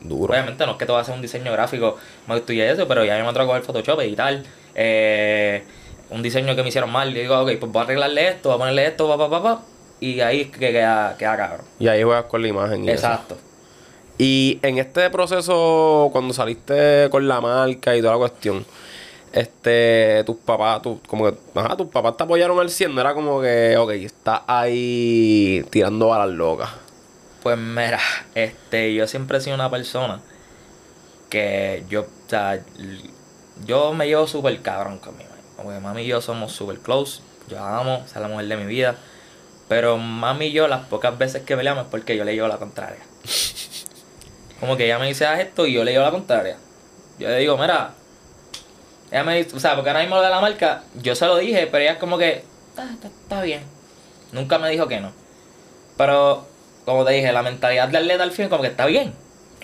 Speaker 1: Duro.
Speaker 2: Obviamente no es que te voy a hacer un diseño gráfico más estudié eso, pero ya yo me atrevo con el Photoshop y tal. Eh, un diseño que me hicieron mal, y digo, ok, pues voy a arreglarle esto, voy a ponerle esto, pa, pa, pa, pa, y ahí que queda, queda cabrón.
Speaker 1: Y ahí juegas con la imagen y eso.
Speaker 2: Exacto.
Speaker 1: Y en este proceso, cuando saliste con la marca y toda la cuestión, este, tus papás, tu, como que, ajá, tus papás te apoyaron al 100, no era como que, ok, estás ahí tirando balas locas.
Speaker 2: Pues mira, este, yo siempre he sido una persona que yo, o sea, yo me llevo súper cabrón con mi mami. Porque mami y yo somos súper close, yo la amo, es la mujer de mi vida. Pero mami y yo, las pocas veces que peleamos es porque yo le llevo la contraria. [LAUGHS] Como que ella me dice, haz esto y yo le llevo la contraria. Yo le digo, mira, ella me dice, o sea, porque ahora mismo lo de la marca, yo se lo dije, pero ella es como que, "Ah, está, está bien. Nunca me dijo que no. Pero, como te dije, la mentalidad de atleta al fin, como que está bien.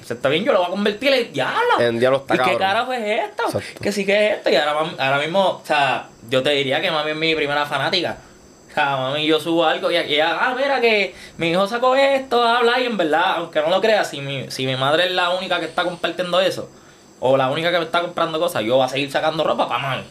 Speaker 2: Si está bien, yo lo voy a convertir en diablo.
Speaker 1: En diablo está
Speaker 2: ¿Y qué
Speaker 1: cabrón.
Speaker 2: carajo es esto?
Speaker 1: Exacto.
Speaker 2: Que sí que es esto. Y ahora, ahora mismo, o sea, yo te diría que mami es mi primera fanática. sea, mami, yo subo algo y y ella, ah, mira que mi hijo sacó esto, habla y en verdad, aunque no lo creas, si mi, si mi madre es la única que está compartiendo eso, o la única que me está comprando cosas, yo voy a seguir sacando ropa para mami.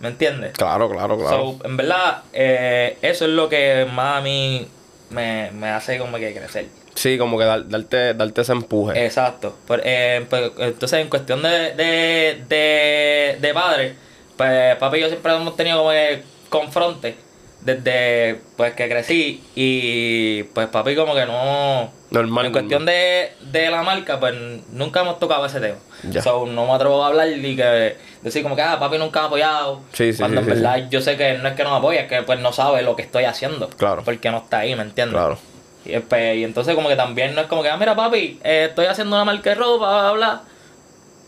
Speaker 2: ¿Me entiendes?
Speaker 1: Claro, claro, claro.
Speaker 2: So, en verdad, eh, eso es lo que más a mí me, me hace como que crecer.
Speaker 1: sí, como que dar- darte, darte ese empuje.
Speaker 2: Exacto. Por- eh, pues, entonces, en cuestión de, de, de, de padre, pues papi y yo siempre hemos tenido como que confronte desde pues que crecí y pues papi como que no...
Speaker 1: Normal.
Speaker 2: En cuestión de, de la marca, pues nunca hemos tocado ese tema.
Speaker 1: Ya.
Speaker 2: So, no me atrevo a hablar y que decir como que ah, papi nunca me ha apoyado.
Speaker 1: Sí, sí,
Speaker 2: Cuando
Speaker 1: sí,
Speaker 2: en verdad yo sé que no es que no me apoya, es que pues no sabe lo que estoy haciendo.
Speaker 1: Claro.
Speaker 2: Porque no está ahí, ¿me entiendes?
Speaker 1: Claro.
Speaker 2: Y, pues, y entonces como que también no es como que, ah, mira papi, eh, estoy haciendo una marca de ropa, bla, bla, bla.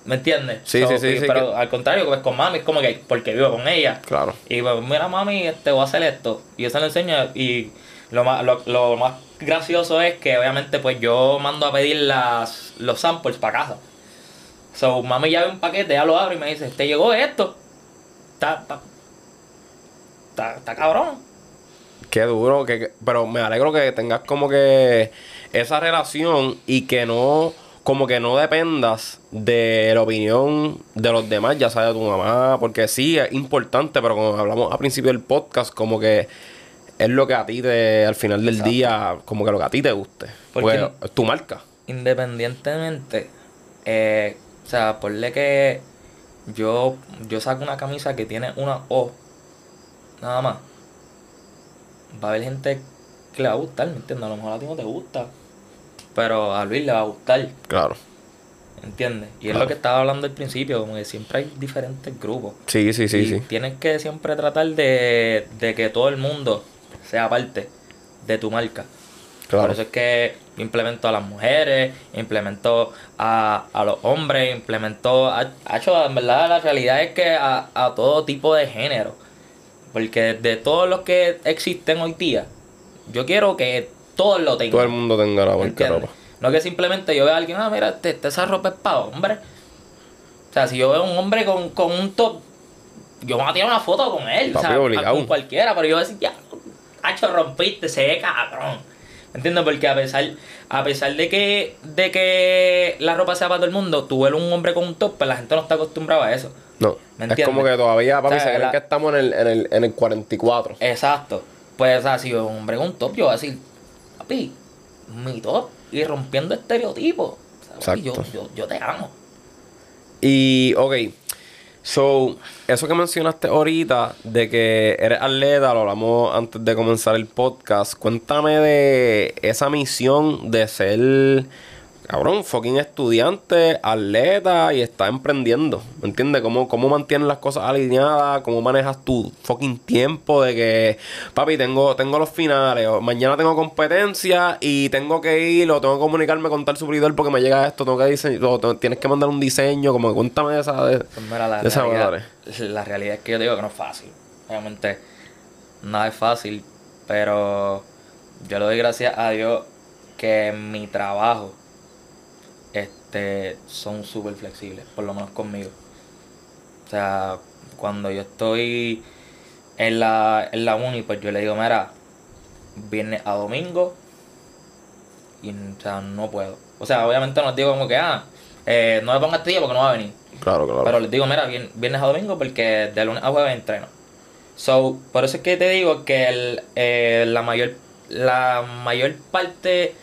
Speaker 2: ¿Me entiendes?
Speaker 1: Sí, sí, sí,
Speaker 2: Pero
Speaker 1: que-
Speaker 2: al contrario, pues con mami es como que porque vivo con ella.
Speaker 1: Claro.
Speaker 2: Y pues, mira mami, este, voy a hacer esto. Y yo se lo enseño y lo más, lo, lo más gracioso es que obviamente pues yo mando a pedir las, los samples para casa. So, mami ya ve un paquete, ya lo abre y me dice, te llegó esto. Está, está, está, está cabrón.
Speaker 1: Qué duro, que- pero me alegro que tengas como que esa relación y que no, como que no dependas de la opinión de los demás, ya sea de tu mamá, porque sí es importante, pero como hablamos al principio del podcast, como que es lo que a ti te, al final del
Speaker 2: Exacto.
Speaker 1: día, como que lo que a ti te guste.
Speaker 2: Porque-
Speaker 1: Pues, es tu marca.
Speaker 2: Independientemente, eh, o sea, ponle que yo, yo saco una camisa que tiene una O, nada más. Va a haber gente que le va a gustar, ¿me entiendes? A lo mejor a ti no te gusta, pero a Luis le va a gustar,
Speaker 1: Claro.
Speaker 2: ¿entiendes? Y es lo que estaba hablando al principio, como que siempre hay diferentes grupos.
Speaker 1: Sí, sí, sí,
Speaker 2: y
Speaker 1: sí.
Speaker 2: tienes que siempre tratar de, de que todo el mundo sea parte de tu marca.
Speaker 1: Claro.
Speaker 2: Por eso es que implementó a las mujeres, implementó a, a los hombres, implementó a, a hecho, en verdad la realidad es que a, a todo tipo de género. Porque de todos los que existen hoy día, yo quiero que todos lo tengan.
Speaker 1: Todo el mundo tenga la marca ropa.
Speaker 2: No que simplemente yo vea a alguien, ah, mira, este, este- esa ropa es para hombre. O sea, si yo veo a un hombre con, con un top, yo me voy a tirar una foto con él.
Speaker 1: Papi,
Speaker 2: o sea, con cualquiera, pero yo voy a decir, ya, hacho, rompiste, se ve cabrón. ¿Me entiendes? Porque a pesar, a pesar de que, de que la ropa sea para todo el mundo, tú ves un hombre con un top, pues la gente no está acostumbrada a eso.
Speaker 1: No.
Speaker 2: ¿Me
Speaker 1: Es como que todavía, papi,
Speaker 2: O sea,
Speaker 1: se creen
Speaker 2: la-
Speaker 1: que estamos en el, en el, en el 44.
Speaker 2: Exacto. Pues, o sea, si un hombre con un top, yo voy a decir, papi, mi top, y rompiendo estereotipos. O sea, yo, yo, yo te amo.
Speaker 1: Y, ok, so, eso que mencionaste ahorita de que eres atleta, lo hablamos antes de comenzar el podcast. Cuéntame de esa misión de ser, cabrón, fucking estudiante, atleta y estar emprendiendo. ¿Me entiendes? ¿Cómo, ¿Cómo mantienes las cosas alineadas? ¿Cómo manejas tu fucking tiempo de que, papi, tengo, tengo los finales, o mañana tengo competencia y tengo que ir o tengo que comunicarme con tal suplidor porque me llega esto, tengo que diseñar, o tienes que mandar un diseño, como cuéntame de esa... De,
Speaker 2: Pues mira, la
Speaker 1: de esa
Speaker 2: realidad, la realidad es que yo digo que no es fácil. Obviamente, nada es fácil, pero yo le doy gracias a Dios que mi trabajo este, son súper flexibles, por lo menos conmigo. O sea, cuando yo estoy en la, en la uni, pues yo le digo, mira, viernes a domingo, y o sea, no puedo. O sea, obviamente no les digo como que, ah, eh, no me pongas este día porque no va a venir.
Speaker 1: Claro, claro.
Speaker 2: Pero les digo, mira, vier- viernes a domingo porque de lunes a jueves entreno. So, por eso es que te digo que el, eh, la mayor la mayor parte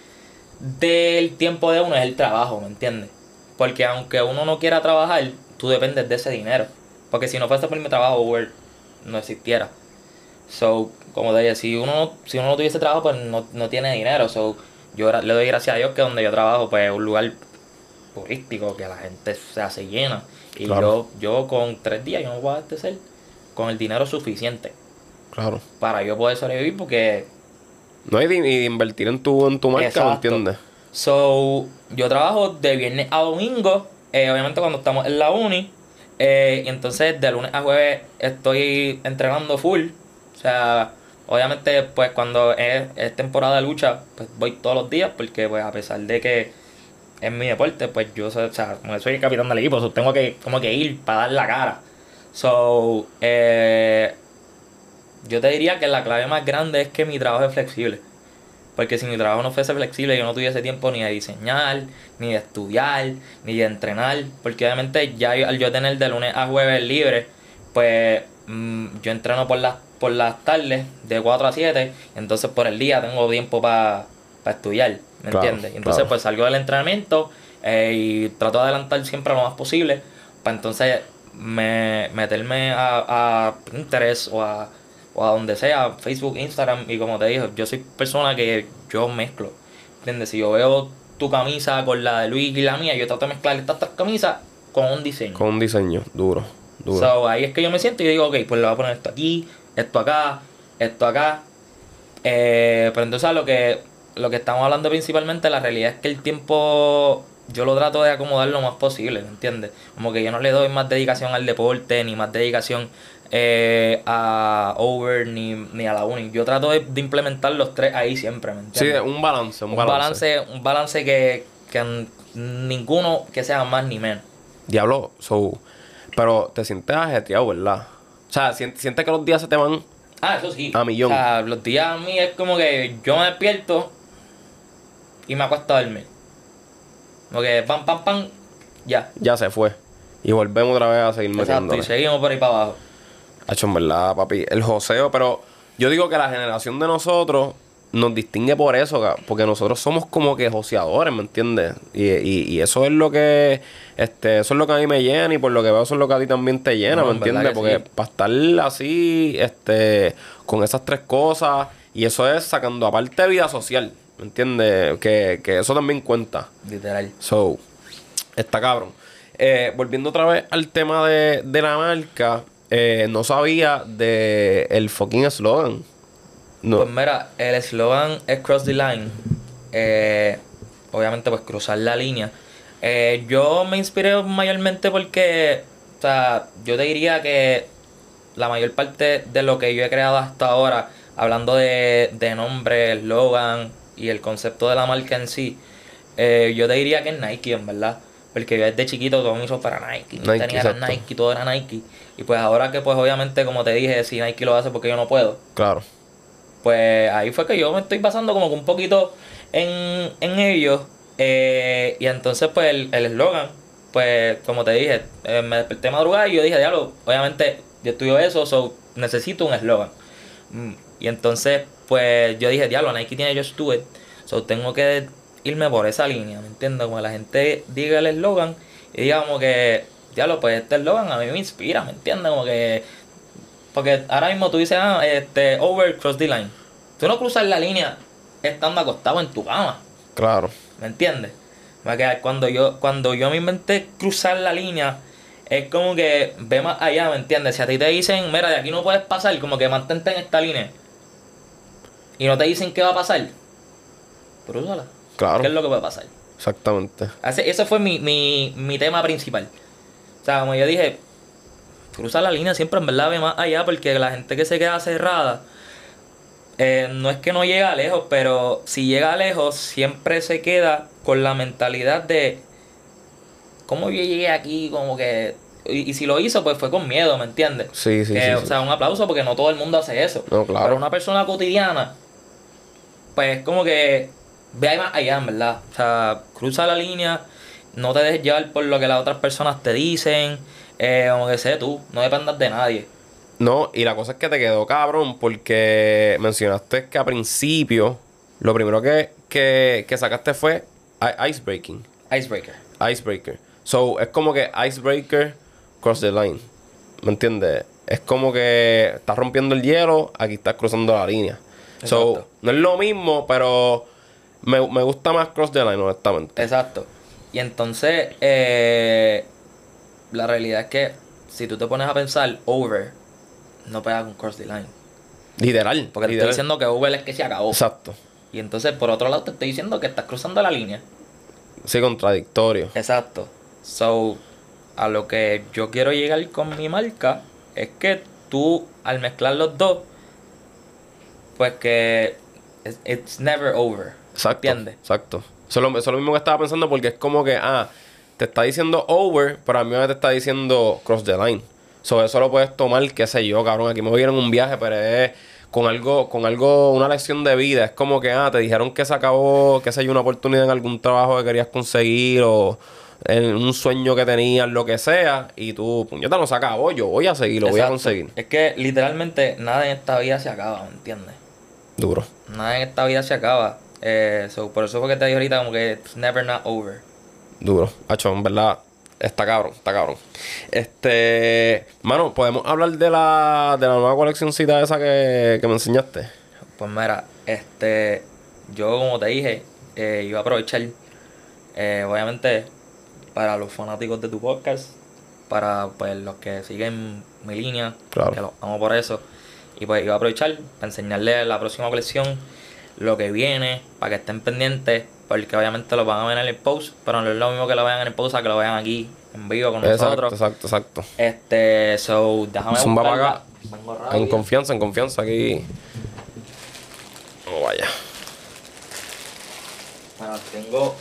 Speaker 2: del tiempo de uno es el trabajo, ¿me entiendes? Porque aunque uno no quiera trabajar, tú dependes de ese dinero. Porque si no fuese por mi trabajo, Uber no existiera. So, como te dije, si uno, no- si uno no tuviese trabajo, pues no, no tiene dinero. So, yo le doy gracias a Dios que donde yo trabajo, pues es un lugar turístico que la gente se hace llena. Y
Speaker 1: Claro.
Speaker 2: yo, yo con tres días yo me voy a abastecer con el dinero suficiente
Speaker 1: Claro.
Speaker 2: para yo poder sobrevivir porque
Speaker 1: No, y de, invertir en tu, en tu marca, ¿me entiendes?
Speaker 2: So, yo trabajo de viernes a domingo, eh, obviamente cuando estamos en la uni, eh, y entonces de lunes a jueves estoy entrenando full. O sea, obviamente pues cuando es, es temporada de lucha, pues voy todos los días porque pues a pesar de que es mi deporte, pues yo soy, o sea, como soy el capitán del equipo, so, tengo que como que ir para dar la cara. So, eh, yo te diría que la clave más grande es que mi trabajo es flexible. Porque si mi trabajo no fuese flexible, yo no tuviese tiempo ni de diseñar, ni de estudiar, ni de entrenar. Porque obviamente ya al yo tener de lunes a jueves libre, pues mm, yo entreno por las, por las tardes, de 4 a 7. Entonces por el día tengo tiempo para estudiar, ¿me
Speaker 1: Claro,
Speaker 2: entiendes? Entonces
Speaker 1: claro.
Speaker 2: pues salgo del entrenamiento eh, y trato de adelantar siempre lo más posible. Para entonces me, meterme a, a Pinterest o a, o a donde sea, Facebook, Instagram. Y como te dije, yo soy persona que yo mezclo. ¿Entiendes? Si yo veo tu camisa con la de Luis y la mía, yo trato de mezclar estas tres camisas con un diseño.
Speaker 1: Con un diseño duro, duro.
Speaker 2: So, ahí es que yo me siento y yo digo, ok, pues le voy a poner esto aquí, esto acá, esto acá. Eh, pero entonces lo que, lo que estamos hablando principalmente, la realidad es que el tiempo yo lo trato de acomodar lo más posible, ¿me entiendes? Como que yo no le doy más dedicación al deporte, ni más dedicación eh, a over, ni, ni a la uni. Yo trato de, de implementar los tres ahí siempre, ¿me
Speaker 1: sí,
Speaker 2: entiendes?
Speaker 1: un balance, un,
Speaker 2: un
Speaker 1: balance.
Speaker 2: balance, un balance que, que ninguno que sea más ni menos.
Speaker 1: Diablo, so, pero te sientes ajetreado, ¿verdad? O sea, sien- sientes que los días se te van.
Speaker 2: Ah, eso sí.
Speaker 1: A millón.
Speaker 2: O sea, los días a mí es como que yo me despierto y me acuesto a dormir. Como que pam, pam, pam, ya.
Speaker 1: Ya se fue. Y volvemos otra vez a seguir
Speaker 2: Exacto,
Speaker 1: metiéndole.
Speaker 2: y seguimos por ahí para abajo.
Speaker 1: Hacho, en verdad, papi. El joseo, pero yo digo que la generación de nosotros nos distingue por eso, porque nosotros somos como que joseadores, ¿me entiendes? Y, y, y eso es lo que, este, eso es lo que a mí me llena y por lo que veo eso es lo que a ti también te llena,
Speaker 2: No,
Speaker 1: ¿me entiendes?
Speaker 2: que
Speaker 1: Porque
Speaker 2: sí.
Speaker 1: para estar así, este, con esas tres cosas, y eso es sacando aparte vida social, ¿me entiendes? Que, que eso también cuenta.
Speaker 2: Literal.
Speaker 1: So, está cabrón. Eh, volviendo otra vez al tema de, de la marca, eh, no sabía de el fucking eslogan. No.
Speaker 2: Pues mira, el eslogan es Cross the Line. Eh, obviamente, pues cruzar la línea. Eh, yo me inspiré mayormente porque, o sea, yo te diría que la mayor parte de lo que yo he creado hasta ahora, hablando de, de nombre, eslogan y el concepto de la marca en sí, eh, yo te diría que es Nike, en verdad. Porque yo desde chiquito todo me hizo para Nike.
Speaker 1: Nike,
Speaker 2: Tenía
Speaker 1: exacto.
Speaker 2: Nike, todo era Nike. Y pues ahora que pues obviamente, como te dije, si Nike lo hace porque yo no puedo,
Speaker 1: Claro.
Speaker 2: pues ahí fue que yo me estoy basando como que un poquito en, en ellos. eh, y entonces, pues el el eslogan, pues como te dije, eh, me desperté madrugada y yo dije, diablo, obviamente yo estudio eso, so necesito un eslogan. Mm, Y entonces, pues yo dije, diablo, Nike tiene Just Do It, so tengo que irme por esa línea, ¿me entiendes? Como la gente diga el eslogan y diga como que, diablo, pues este eslogan a mí me inspira, ¿me entiendes? Como que porque ahora mismo tú dices, ah, este, over, cross the line. Tú no cruzas la línea estando acostado en tu cama,
Speaker 1: Claro.
Speaker 2: ¿me entiendes? Cuando yo, cuando yo me inventé cruzar la línea, es como que ve más allá, ¿me entiendes? Si a ti te dicen, mira, de aquí no puedes pasar, como que mantente en esta línea. Y no te dicen qué va a pasar. Crúzala.
Speaker 1: Claro.
Speaker 2: ¿Qué es lo que puede pasar?
Speaker 1: Exactamente.
Speaker 2: Ese, ese fue mi, mi, mi tema principal. O sea, como yo dije, cruza la línea siempre en verdad ve más allá porque la gente que se queda cerrada, eh, no es que no llega lejos, pero si llega lejos siempre se queda con la mentalidad de cómo yo llegué aquí, como que... Y, y si lo hizo, pues fue con miedo, ¿me entiendes?
Speaker 1: Sí, sí,
Speaker 2: Que,
Speaker 1: sí,
Speaker 2: O
Speaker 1: sí.
Speaker 2: sea, un aplauso porque no todo el mundo hace eso.
Speaker 1: No, claro.
Speaker 2: Pero una persona cotidiana, pues como que ve más allá, en verdad. O sea, cruza la línea, no te dejes llevar por lo que las otras personas te dicen, eh, como que sé tú, no dependas de nadie.
Speaker 1: No, y la cosa es que te quedó cabrón porque mencionaste que a principio lo primero que, que, que sacaste fue icebreaking.
Speaker 2: Icebreaker.
Speaker 1: Icebreaker. So, es como que icebreaker cross the line. ¿Me entiendes? Es como que estás rompiendo el hielo, aquí estás cruzando la línea. So,
Speaker 2: Exacto.
Speaker 1: no es lo mismo, pero me, me gusta más cross the line, honestamente.
Speaker 2: Exacto. Y entonces, eh, la realidad es que si tú te pones a pensar, over, no pega con cross the line.
Speaker 1: Literal.
Speaker 2: Porque te estoy diciendo que over es que se acabó.
Speaker 1: Exacto.
Speaker 2: Y entonces, por otro lado, te estoy diciendo que estás cruzando la línea.
Speaker 1: Sí, contradictorio.
Speaker 2: Exacto. So, a lo que yo quiero llegar con mi marca es que tú, al mezclar los dos, pues que it's, it's never over.
Speaker 1: Exacto.
Speaker 2: ¿Entiendes?
Speaker 1: Exacto. Eso es, lo, eso es lo mismo que estaba pensando porque es como que, ah, te está diciendo over, pero a mí me te está diciendo cross the line. So, eso lo puedes tomar, qué sé yo, cabrón. Aquí me voy a ir en un viaje, pero es con algo, con algo, una lección de vida. Es como que, ah, te dijeron que se acabó, qué sé yo, una oportunidad en algún trabajo que querías conseguir o en un sueño que tenías, lo que sea, y tú, puñeta, no se acabó, yo voy a seguir, lo voy a conseguir.
Speaker 2: Es que literalmente nada en esta vida se acaba, ¿me entiendes?
Speaker 1: Duro.
Speaker 2: Nada en esta vida se acaba. Eh, so, por eso fue que te dije ahorita como que it's never not over.
Speaker 1: Duro. Hacho, en verdad, está cabrón, está cabrón. Este, mano, podemos hablar de la, de la nueva coleccioncita esa que, que me enseñaste.
Speaker 2: Pues mira, este, yo como te dije, eh, iba a aprovechar, eh, obviamente, para los fanáticos de tu podcast, para pues los que siguen mi línea,
Speaker 1: Claro.
Speaker 2: que los amo por eso, y pues iba a aprovechar para enseñarles la próxima colección, lo que viene, para que estén pendientes, porque obviamente lo van a ver en el post, pero no es lo mismo que lo vean en el post a que lo vean aquí en vivo con
Speaker 1: Exacto,
Speaker 2: nosotros.
Speaker 1: exacto, exacto.
Speaker 2: Este, so, déjame
Speaker 1: Zumba para acá. En confianza, en confianza aquí. Oh, vaya.
Speaker 2: Bueno, tengo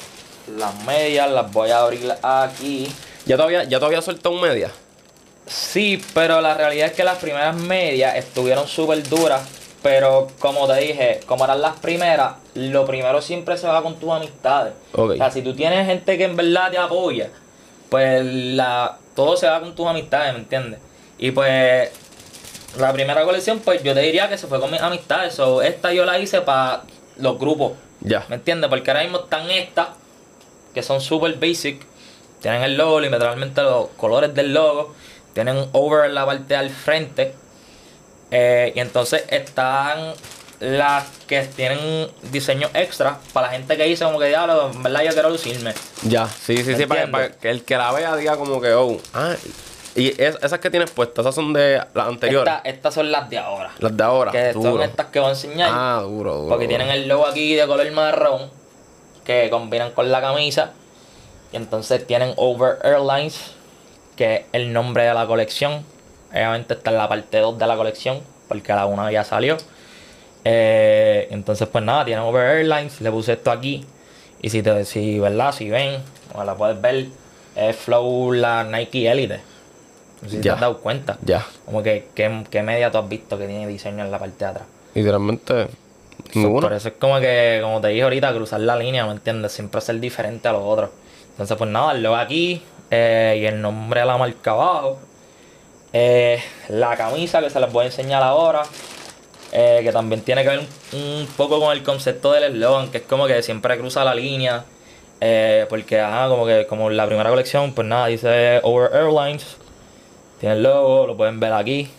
Speaker 2: las medias, las voy a abrir aquí.
Speaker 1: ¿Ya todavía, ya todavía soltado un media?
Speaker 2: Sí, pero la realidad es que las primeras medias estuvieron súper duras. Pero como te dije, como eran las primeras, lo primero siempre se va con tus amistades. O sea, si tú tienes gente que en verdad te apoya, pues la, todo se va con tus amistades, ¿me entiendes? Y pues la primera colección, pues yo te diría que se fue con mis amistades. So, esta yo la hice para los grupos.
Speaker 1: Ya.
Speaker 2: ¿Me entiendes? Porque ahora mismo están estas, que son super basic. Tienen el logo, literalmente los colores del logo. Tienen un over en la parte al frente. Eh, y entonces están las que tienen diseño extra para la gente que dice como que diablo, en verdad yo quiero lucirme.
Speaker 1: Ya, sí, sí,
Speaker 2: ¿Me
Speaker 1: sí, para, para que el que la vea diga como que, oh, ah, y es- esas que tienes puestas, esas son de las anteriores,
Speaker 2: Esta- estas son las de ahora.
Speaker 1: las de ahora,
Speaker 2: que son estas que voy a enseñar.
Speaker 1: Ah, duro, duro.
Speaker 2: Porque
Speaker 1: duro.
Speaker 2: tienen el logo aquí de color marrón que combinan con la camisa. Y entonces tienen Over Airlines, que es el nombre de la colección. Obviamente está en la parte 2 de la colección, porque la 1 ya salió. Eh, entonces, pues nada, tienen Over Airlines. Le puse esto aquí. Y si, te, si, ¿verdad? Si ven, o la puedes ver, es Flow la Nike Elite. No sé si
Speaker 1: Ya.
Speaker 2: te has dado cuenta.
Speaker 1: Ya,
Speaker 2: Como que, ¿qué, qué media tú has visto que tiene diseño en la parte de atrás?
Speaker 1: literalmente,
Speaker 2: So,
Speaker 1: ninguna.
Speaker 2: por eso es como que, como te dije ahorita, cruzar la línea, ¿me entiendes? Siempre ser diferente a los otros. Entonces, pues nada, logo aquí eh, y el nombre de la marca abajo. Eh, la camisa que se les voy a enseñar ahora. eh, que también tiene que ver un, poco con el concepto del eslogan, que es como que siempre cruza la línea. eh, porque, ajá, como que como la primera colección, pues nada, dice Over Airlines. Tiene el logo, lo pueden ver aquí.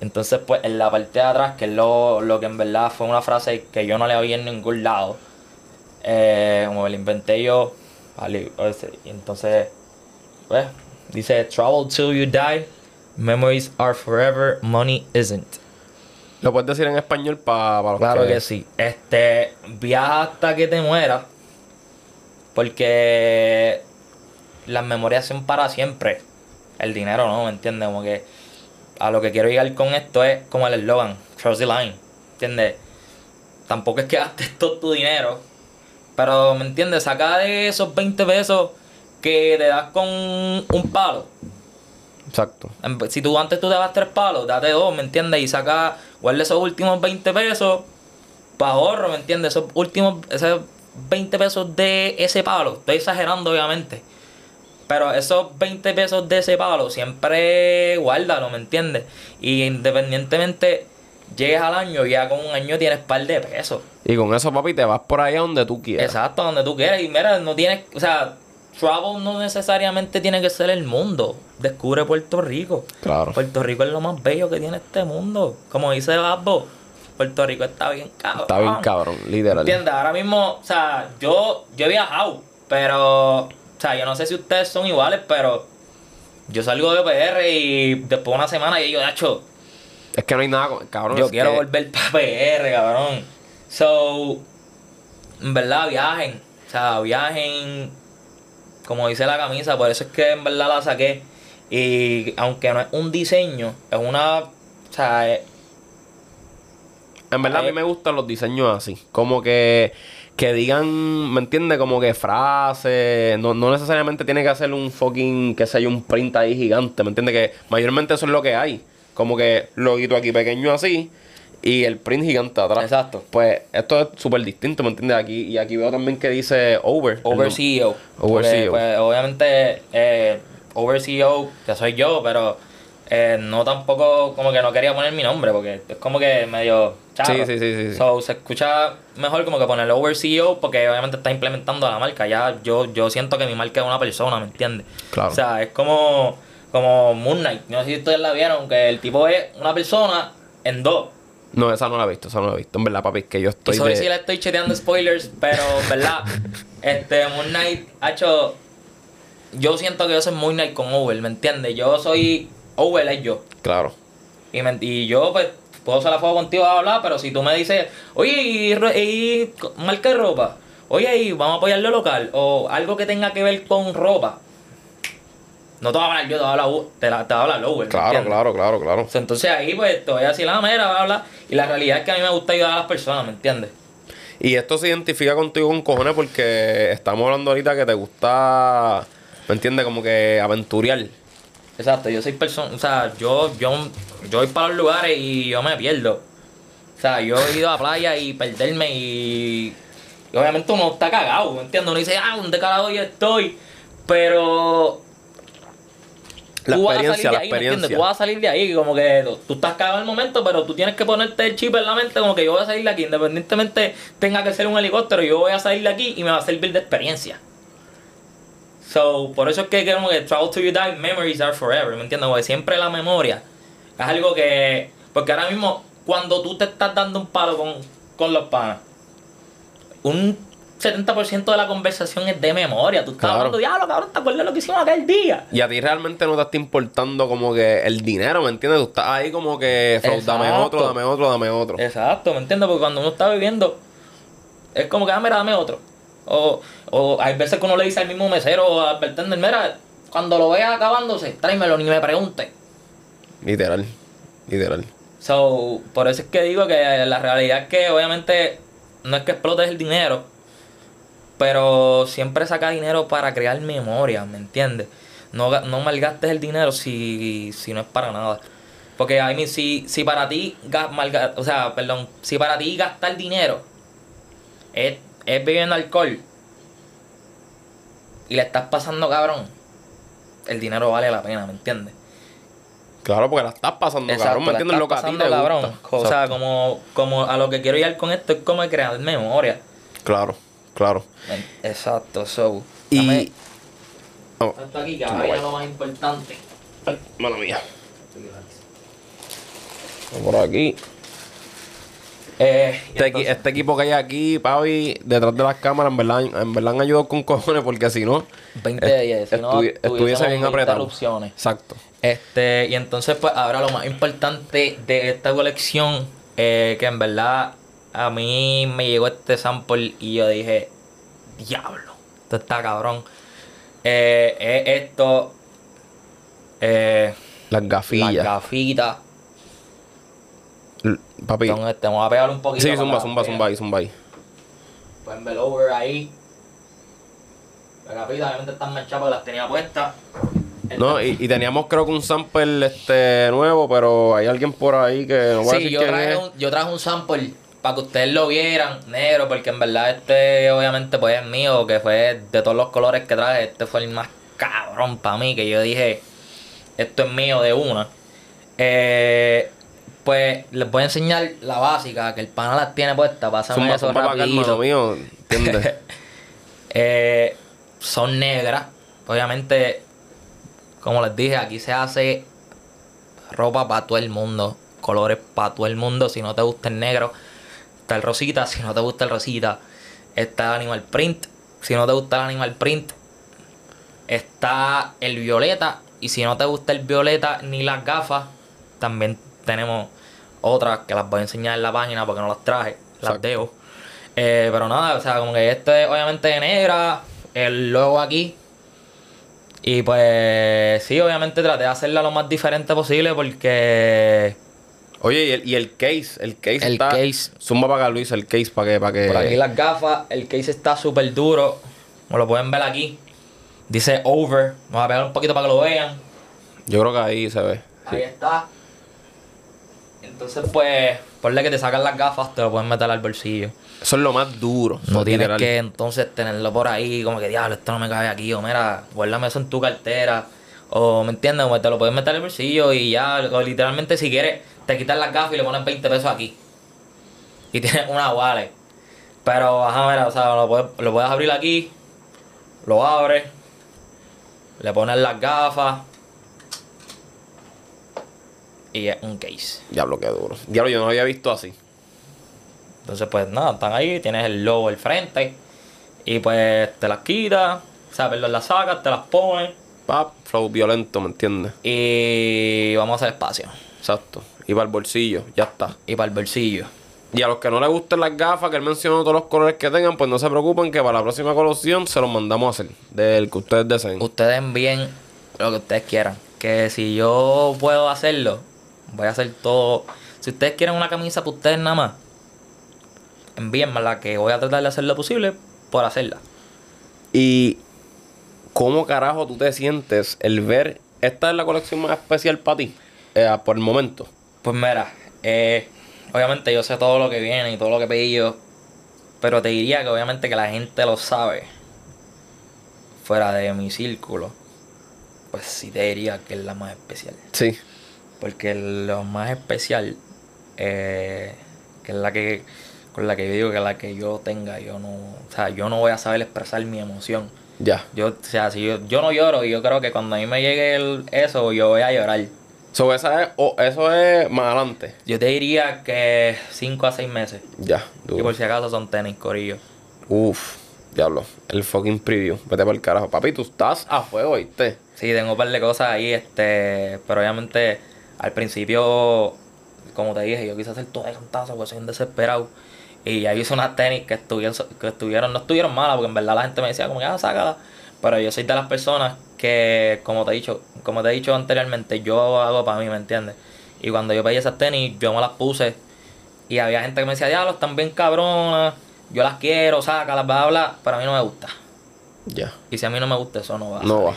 Speaker 2: Entonces, pues en la parte de atrás, que es lo, lo que en verdad fue una frase que yo no le oí en ningún lado, como me la inventé yo, entonces, pues, dice: Travel till you die, memories are forever, money isn't.
Speaker 1: Lo puedes decir en español para los
Speaker 2: Claro que sí. Este, viaja hasta que te mueras, porque las memorias son para siempre. El dinero no, ¿me entiendes? Como que a lo que quiero llegar con esto es como el eslogan, cross the line, ¿entiendes? Tampoco es que gastes todo tu dinero, pero, ¿me entiendes? Saca de esos 20 pesos que te das con un palo.
Speaker 1: Exacto.
Speaker 2: Si tú antes tú te das tres palos, date dos, ¿me entiendes? Y saca, guarda esos últimos 20 pesos para ahorro, ¿me entiendes? Esos últimos, esos 20 pesos de ese palo. Estoy exagerando, obviamente. Pero esos 20 pesos de ese palo, siempre guárdalo, ¿me entiendes? Y independientemente llegues al año, ya con un año tienes par de pesos.
Speaker 1: Y con eso, papi, te vas por ahí a donde tú quieras.
Speaker 2: Exacto, donde tú quieras. Y mira, no tienes, o sea, travel no necesariamente tiene que ser el mundo. Descubre Puerto Rico.
Speaker 1: Claro.
Speaker 2: Puerto Rico es lo más bello que tiene este mundo. Como dice Babbo, Puerto Rico está bien cabrón.
Speaker 1: Está bien cabrón, literal.
Speaker 2: ¿Entiendes? Ahora mismo, o sea, yo, yo he viajado, pero, o sea, yo no sé si ustedes son iguales, pero yo salgo de PR y después de una semana y yo, hecho,
Speaker 1: Es que no hay nada, con- cabrón.
Speaker 2: yo quiero
Speaker 1: que-
Speaker 2: volver para PR, cabrón. So, en verdad, viajen. O sea, viajen, como dice la camisa, por eso es que en verdad la saqué. Y aunque no es un diseño, es una, o sea, es-
Speaker 1: En verdad, a mí
Speaker 2: Eh.
Speaker 1: me gustan los diseños así. Como que, que digan, ¿me entiendes? Como que frases, no, no necesariamente tiene que hacer un fucking, que sea un print ahí gigante, ¿me entiendes? Que mayormente eso es lo que hay, como que loguito aquí pequeño así y el print gigante atrás.
Speaker 2: Exacto.
Speaker 1: Pues esto es súper distinto, ¿me entiendes? Aquí, y aquí veo también que dice over.
Speaker 2: Over CEO.
Speaker 1: Over
Speaker 2: Porque,
Speaker 1: CEO.
Speaker 2: Pues, obviamente, eh, Over CEO, que soy yo, pero eh, no tampoco como que no quería poner mi nombre, porque es como que medio charro.
Speaker 1: Sí, sí, sí, sí, sí.
Speaker 2: So, se escucha mejor como que poner Over CEO, porque obviamente está implementando la marca. Ya yo, yo siento que mi marca es una persona, ¿me entiendes?
Speaker 1: Claro.
Speaker 2: O sea, es como, como Moon Knight. No sé si ustedes la vieron, que el tipo es una persona en dos.
Speaker 1: No, esa no la he visto, esa no la he visto. En verdad, papi, que yo
Speaker 2: Y
Speaker 1: estoy
Speaker 2: sorry
Speaker 1: de...
Speaker 2: si le estoy cheteando spoilers, pero, ¿verdad? [LAUGHS] este, Moon Knight, hecho. Yo siento que yo soy Moon Knight con Over, ¿me entiendes? Yo soy. Over es yo.
Speaker 1: Claro.
Speaker 2: Y, me- y yo, pues, puedo hacer la fuego contigo a hablar, pero si tú me dices, oye, y, y marca de ropa, oye, y vamos a apoyar lo local, o algo que tenga que ver con ropa, no te voy a hablar yo, te voy a hablar, te, la- te a hablar. ¿me
Speaker 1: Claro, claro, claro, claro.
Speaker 2: Entonces ahí, pues, te voy a decir la mera, bla, bla. Y la realidad es que a mí me gusta ayudar a las personas, ¿me entiendes?
Speaker 1: Y esto se identifica contigo con cojones porque estamos hablando ahorita que te gusta, ¿me entiendes? Como que aventuriar.
Speaker 2: Exacto, yo soy persona, o sea, yo, yo, yo voy para los lugares y yo me pierdo. O sea, yo he ido a la playa y perderme y, y obviamente uno está cagado, ¿me entiendes? Uno dice, ah, ¿dónde carajo yo estoy? Pero
Speaker 1: La
Speaker 2: tú vas a salir
Speaker 1: experiencia,
Speaker 2: de ahí, ¿me entiendes?
Speaker 1: experiencia.
Speaker 2: Tú vas a salir de ahí, como que tú, estás cagado en el momento, pero tú tienes que ponerte el chip en la mente, como que yo voy a salir de aquí, independientemente tenga que ser un helicóptero, yo voy a salir de aquí y me va a servir de experiencia. So, por eso es que como que travel to you die, memories are forever, ¿me entiendes? Porque siempre la memoria es algo que... Porque ahora mismo, cuando tú te estás dando un palo con, con los panas, un 70% de la conversación es de memoria. Tú estás
Speaker 1: Claro.
Speaker 2: hablando, diablo, cabrón, ¿te acuerdas lo que hicimos aquel día?
Speaker 1: Y a ti realmente no te está importando como que el dinero, ¿me entiendes? Tú estás ahí como que, "Flow, dame otro, dame otro, dame otro.
Speaker 2: Exacto, ¿me entiendes? Porque cuando uno está viviendo, es como que, ah, mira, dame otro. O, o hay veces que uno le dice al mismo mesero o al bartender, mira, cuando lo veas acabándose, tráemelo, ni me pregunte.
Speaker 1: Literal, literal.
Speaker 2: So, por eso es que digo que la realidad es que obviamente no es que explotes el dinero, pero siempre saca dinero para crear memoria, ¿me entiendes? No, no malgastes el dinero si, si no es para nada. Porque I mean, si, si para ti ga- malga- o sea, perdón, si para ti gastar dinero es, es bebiendo alcohol y le estás pasando cabrón, el dinero vale la pena, ¿me entiendes?
Speaker 1: Claro, porque la estás pasando, cabrón, ¿me entiendes? Lo que a ti te
Speaker 2: cabrón.
Speaker 1: gusta.
Speaker 2: O sea, como, como a lo que quiero ir con esto es como crear memoria.
Speaker 1: Claro, claro.
Speaker 2: Exacto, so.
Speaker 1: Y...
Speaker 2: dame
Speaker 1: Oh,
Speaker 2: esto aquí que
Speaker 1: Chuma,
Speaker 2: ahora lo más importante.
Speaker 1: ay, mala mía. Por aquí.
Speaker 2: Eh, y
Speaker 1: Este,
Speaker 2: entonces-
Speaker 1: este equipo que hay aquí, Pavi, detrás de las cámaras, en verdad, en verdad han ayudado con cojones porque si no,
Speaker 2: 20 de 10, si no,
Speaker 1: estuvi- estuviese bien
Speaker 2: 20
Speaker 1: apretado. Exacto.
Speaker 2: Este, y entonces, pues ahora lo más importante de esta colección, eh, que en verdad a mí me llegó este sample y yo dije, diablo, esto está cabrón. Eh, es esto, eh,
Speaker 1: Las
Speaker 2: las
Speaker 1: gafillas.
Speaker 2: gafitas.
Speaker 1: L- Papi.
Speaker 2: Este, vamos a pegar un poquito.
Speaker 1: Sí, zumba, zumba,
Speaker 2: las
Speaker 1: zumba ahí, zumba ahí.
Speaker 2: Pueden ver over ahí. Las gafitas obviamente están manchadas porque las tenía puestas.
Speaker 1: No, y, y teníamos creo que un sample este nuevo, pero hay alguien por ahí que no voy a
Speaker 2: Sí,
Speaker 1: decir
Speaker 2: yo traje,
Speaker 1: es.
Speaker 2: un, yo traje un sample para que ustedes lo vieran, negro, porque en verdad este obviamente pues es mío, que fue de todos los colores que traje, este fue el más cabrón para mí, que yo dije, esto es mío de una. Eh, pues les voy a enseñar la básica, que el pana las tiene puesta, pásame
Speaker 1: Zumba,
Speaker 2: eso
Speaker 1: zumba
Speaker 2: rapidito.
Speaker 1: mío. ¿Entiendes? [LAUGHS]
Speaker 2: Eh, son negras. Obviamente, como les dije, aquí se hace ropa para todo el mundo. Colores para todo el mundo. Si no te gusta el negro, está el rosita. Si no te gusta el rosita, está el animal print. Si no te gusta el animal print, está el violeta. Y si no te gusta el violeta ni las gafas, también tenemos otras que las voy a enseñar en la página porque no las traje. Las
Speaker 1: Exacto.
Speaker 2: dejo. Eh, pero nada, o sea, como que esto es obviamente de negra, el logo aquí. Y pues sí, obviamente traté de hacerla lo más diferente posible porque
Speaker 1: Oye, y el, y el case, el case
Speaker 2: El
Speaker 1: está...
Speaker 2: case.
Speaker 1: Zumba para acá, Luis, el case para que... Para que...
Speaker 2: Por aquí las gafas, el case está súper duro. Como lo pueden ver aquí. Dice over. Vamos a pegar un poquito para que lo vean.
Speaker 1: Yo creo que ahí se ve. Sí.
Speaker 2: Ahí está. Entonces, pues, ponle que te sacan las gafas, te lo pueden meter al bolsillo.
Speaker 1: Eso es lo más duro.
Speaker 2: No tienes
Speaker 1: literal.
Speaker 2: que entonces tenerlo por ahí, como que diablo, esto no me cabe aquí, o mira, guárdame eso en tu cartera. O, ¿me entiendes? O te lo puedes meter el bolsillo y ya, o literalmente, si quieres, te quitas las gafas y le pones 20 pesos aquí. Y [LAUGHS] tienes una wallet. Pero, ajá, mira, o sea, lo puedes, lo puedes abrir aquí, lo abres, le pones las gafas y es un case.
Speaker 1: Diablo, qué duro. Diablo, yo no lo había visto así.
Speaker 2: Entonces, pues nada, están ahí, tienes el logo al frente. Y pues te las quitas, o sea, perdón, las sacas, te las pones.
Speaker 1: Pap, flow violento, ¿me entiendes?
Speaker 2: Y vamos a hacer espacio.
Speaker 1: Exacto. Y para el bolsillo, ya está.
Speaker 2: Y para el bolsillo.
Speaker 1: Y a los que no les gusten las gafas, que él mencionó todos los colores que tengan, pues no se preocupen que para la próxima colección se los mandamos a hacer. Del que ustedes deseen.
Speaker 2: Ustedes envíen lo que ustedes quieran. Que si yo puedo hacerlo, voy a hacer todo. Si ustedes quieren una camisa para ustedes nada más, envíenmela que voy a tratar de hacer lo posible por hacerla.
Speaker 1: Y cómo carajo tú te sientes el ver. Esta es la colección más especial para ti. eh, por el momento.
Speaker 2: Pues mira, eh, obviamente yo sé todo lo que viene y todo lo que pedí yo. Pero te diría que obviamente que la gente lo sabe. Fuera de mi círculo. Pues sí te diría que es la más especial.
Speaker 1: Sí.
Speaker 2: Porque lo más especial, eh, que es la que, con la que yo digo que la que yo tenga, yo no, o sea, yo no voy a saber expresar mi emoción.
Speaker 1: Ya.
Speaker 2: Yo, o sea, si yo, yo no lloro y yo creo que cuando a mí me llegue el- eso, yo voy a llorar.
Speaker 1: So, esa es, o- eso es más adelante.
Speaker 2: Yo te diría que 5 a 6 meses.
Speaker 1: Ya.
Speaker 2: Y
Speaker 1: duro.
Speaker 2: por si acaso son tenis, corillo.
Speaker 1: Uf. Diablo. El fucking preview. Vete para el carajo. Papi, tú estás a fuego, ¿viste?
Speaker 2: Sí, tengo un par de cosas ahí, este, pero obviamente al principio, como te dije, yo quise hacer todo de cantazo porque soy un desesperado. Y ya hice unas tenis que estuvieron, que estuvieron, no estuvieron malas, porque en verdad la gente me decía como que ah, sácala. Pero yo soy de las personas que, como te he dicho, como te he dicho anteriormente, yo hago para mí, ¿me entiendes? Y cuando yo pedí esas tenis, yo me las puse. Y había gente que me decía, diablo, están bien cabronas, yo las quiero, sácalas, bla, bla, bla, pero a mí no me gusta.
Speaker 1: Ya.
Speaker 2: Y si a mí no me gusta, eso no va.
Speaker 1: No va.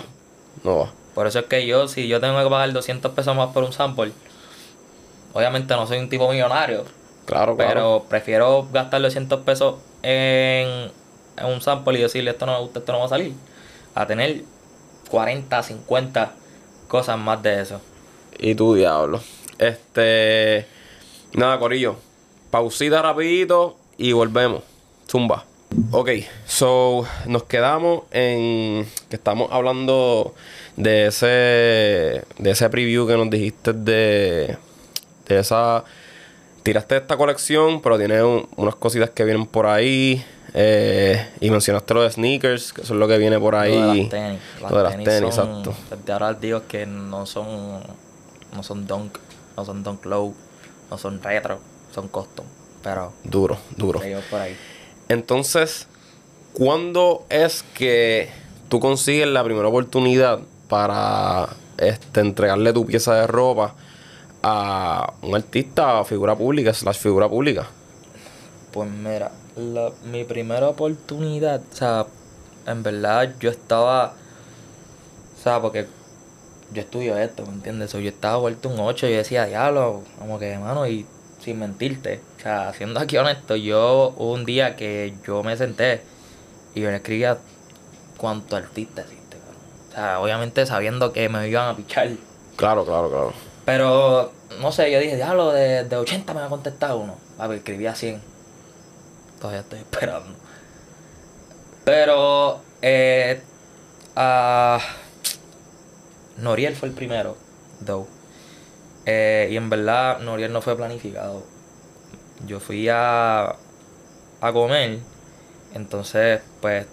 Speaker 1: No va.
Speaker 2: Por eso es que yo, si yo tengo que pagar 200 pesos más por un sample, obviamente no soy un tipo millonario,
Speaker 1: Claro, claro.
Speaker 2: pero prefiero gastar 200 pesos en, en un sample y decirle esto no me gusta, esto no va a salir, a tener 40, 50 cosas más de eso.
Speaker 1: Y tu diablo. Este. Nada, Corillo. Pausita rapidito y volvemos. Zumba. Ok, so nos quedamos en que estamos hablando de ese de ese preview que nos dijiste de de esa tiraste esta colección, pero tiene un- unas cositas que vienen por ahí eh, y mencionaste lo de sneakers, que eso es lo que viene por ahí.
Speaker 2: Lo de las tenis. Las
Speaker 1: Lo de las
Speaker 2: tenis,
Speaker 1: tenis,
Speaker 2: son-
Speaker 1: exacto.
Speaker 2: Desde ahora digo que no son, no son dunk, no son dunk low, no son retro, son custom, pero
Speaker 1: Duro, duro.
Speaker 2: seguimos por ahí.
Speaker 1: Entonces, ¿cuándo es que tú consigues la primera oportunidad para este, entregarle tu pieza de ropa a un artista o figura pública, slash figura pública?
Speaker 2: Pues mira, la- mi primera oportunidad, o sea, en verdad yo estaba, o sea, porque yo estudio esto, ¿me entiendes? O yo estaba vuelto un 8 y yo decía, diablo, como que, mano, y sin mentirte, o sea, siendo aquí honesto, yo un día que yo me senté y yo le escribía cuánto artista existe, cabrón. O sea, obviamente sabiendo que me iban a pichar.
Speaker 1: Claro, claro, claro.
Speaker 2: Pero, no sé, yo dije, diablo, de, de 80 me va a contestar uno. A ver, escribí a 100. Todavía estoy esperando. Pero, eh, ah, Noriel fue el primero, though. Eh, y en verdad, Noriel no fue planificado. Yo fui a, a comer, entonces, pues,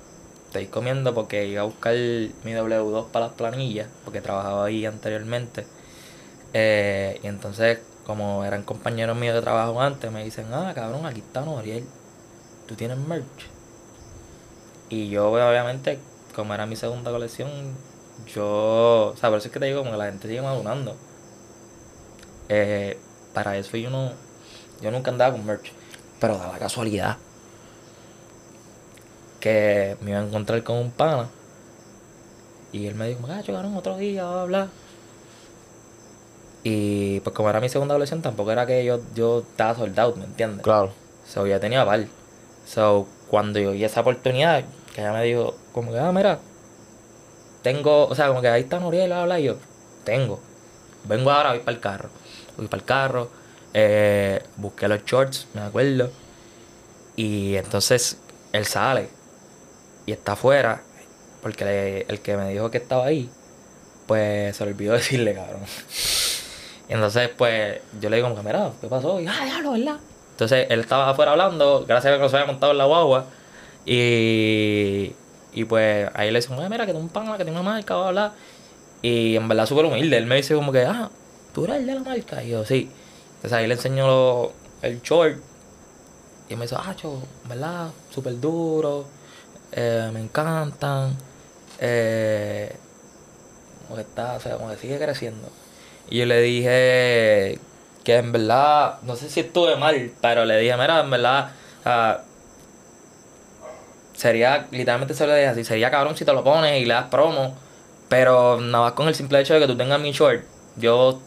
Speaker 2: estoy comiendo porque iba a buscar mi W2 para las planillas, porque trabajaba ahí anteriormente. Eh, y entonces, como eran compañeros míos de trabajo antes, me dicen, ah, cabrón, aquí está Noriel. ¿Tú tienes merch? Y yo, pues, obviamente, como era mi segunda colección, yo... O sea, por eso es que te digo, como que la gente sigue madurando. Eh, para eso yo no, yo nunca andaba con merch. Pero da la casualidad que me iba a encontrar con un pana. Y él me dijo, ah, llegaron otro día, bla, bla. Y pues como era mi segunda elección, tampoco era que yo, yo estaba soldado, ¿me entiendes?
Speaker 1: Claro.
Speaker 2: So, ya tenía par. So, cuando yo vi esa oportunidad, que ella me dijo, como que, ah, mira, tengo, o sea, como que ahí está Noriel, bla, y yo, tengo. Vengo ahora, voy para el carro. Voy para el carro, eh, busqué los shorts, me acuerdo. Y entonces él sale y está afuera, porque le- el que me dijo que estaba ahí, pues se le olvidó [LAUGHS] decirle, cabrón. Y entonces, pues, yo le digo, como que, mira, ¿qué pasó? Y, ah, diablo, ¿verdad? Entonces, él estaba afuera hablando, gracias a que nos había montado en la guagua. Y, y pues, ahí le dicen, "Ah, mira, que tengo un pana, que tiene una marca, bla, bla. Y en verdad, súper humilde. Él me dice, como que, ah, ¿tú eres de la marca? Y yo, sí. Entonces, ahí le enseño el short. Y me dice, ah, cho, ¿verdad? Súper duro. eh, me encantan. Eh, como que está, o sea, como que sigue creciendo. Y yo le dije que en verdad, no sé si estuve mal, pero le dije, mira, en verdad, ah, sería, literalmente se lo dije así, sería cabrón si te lo pones y le das promo, pero nada más con el simple hecho de que tú tengas mi short, yo,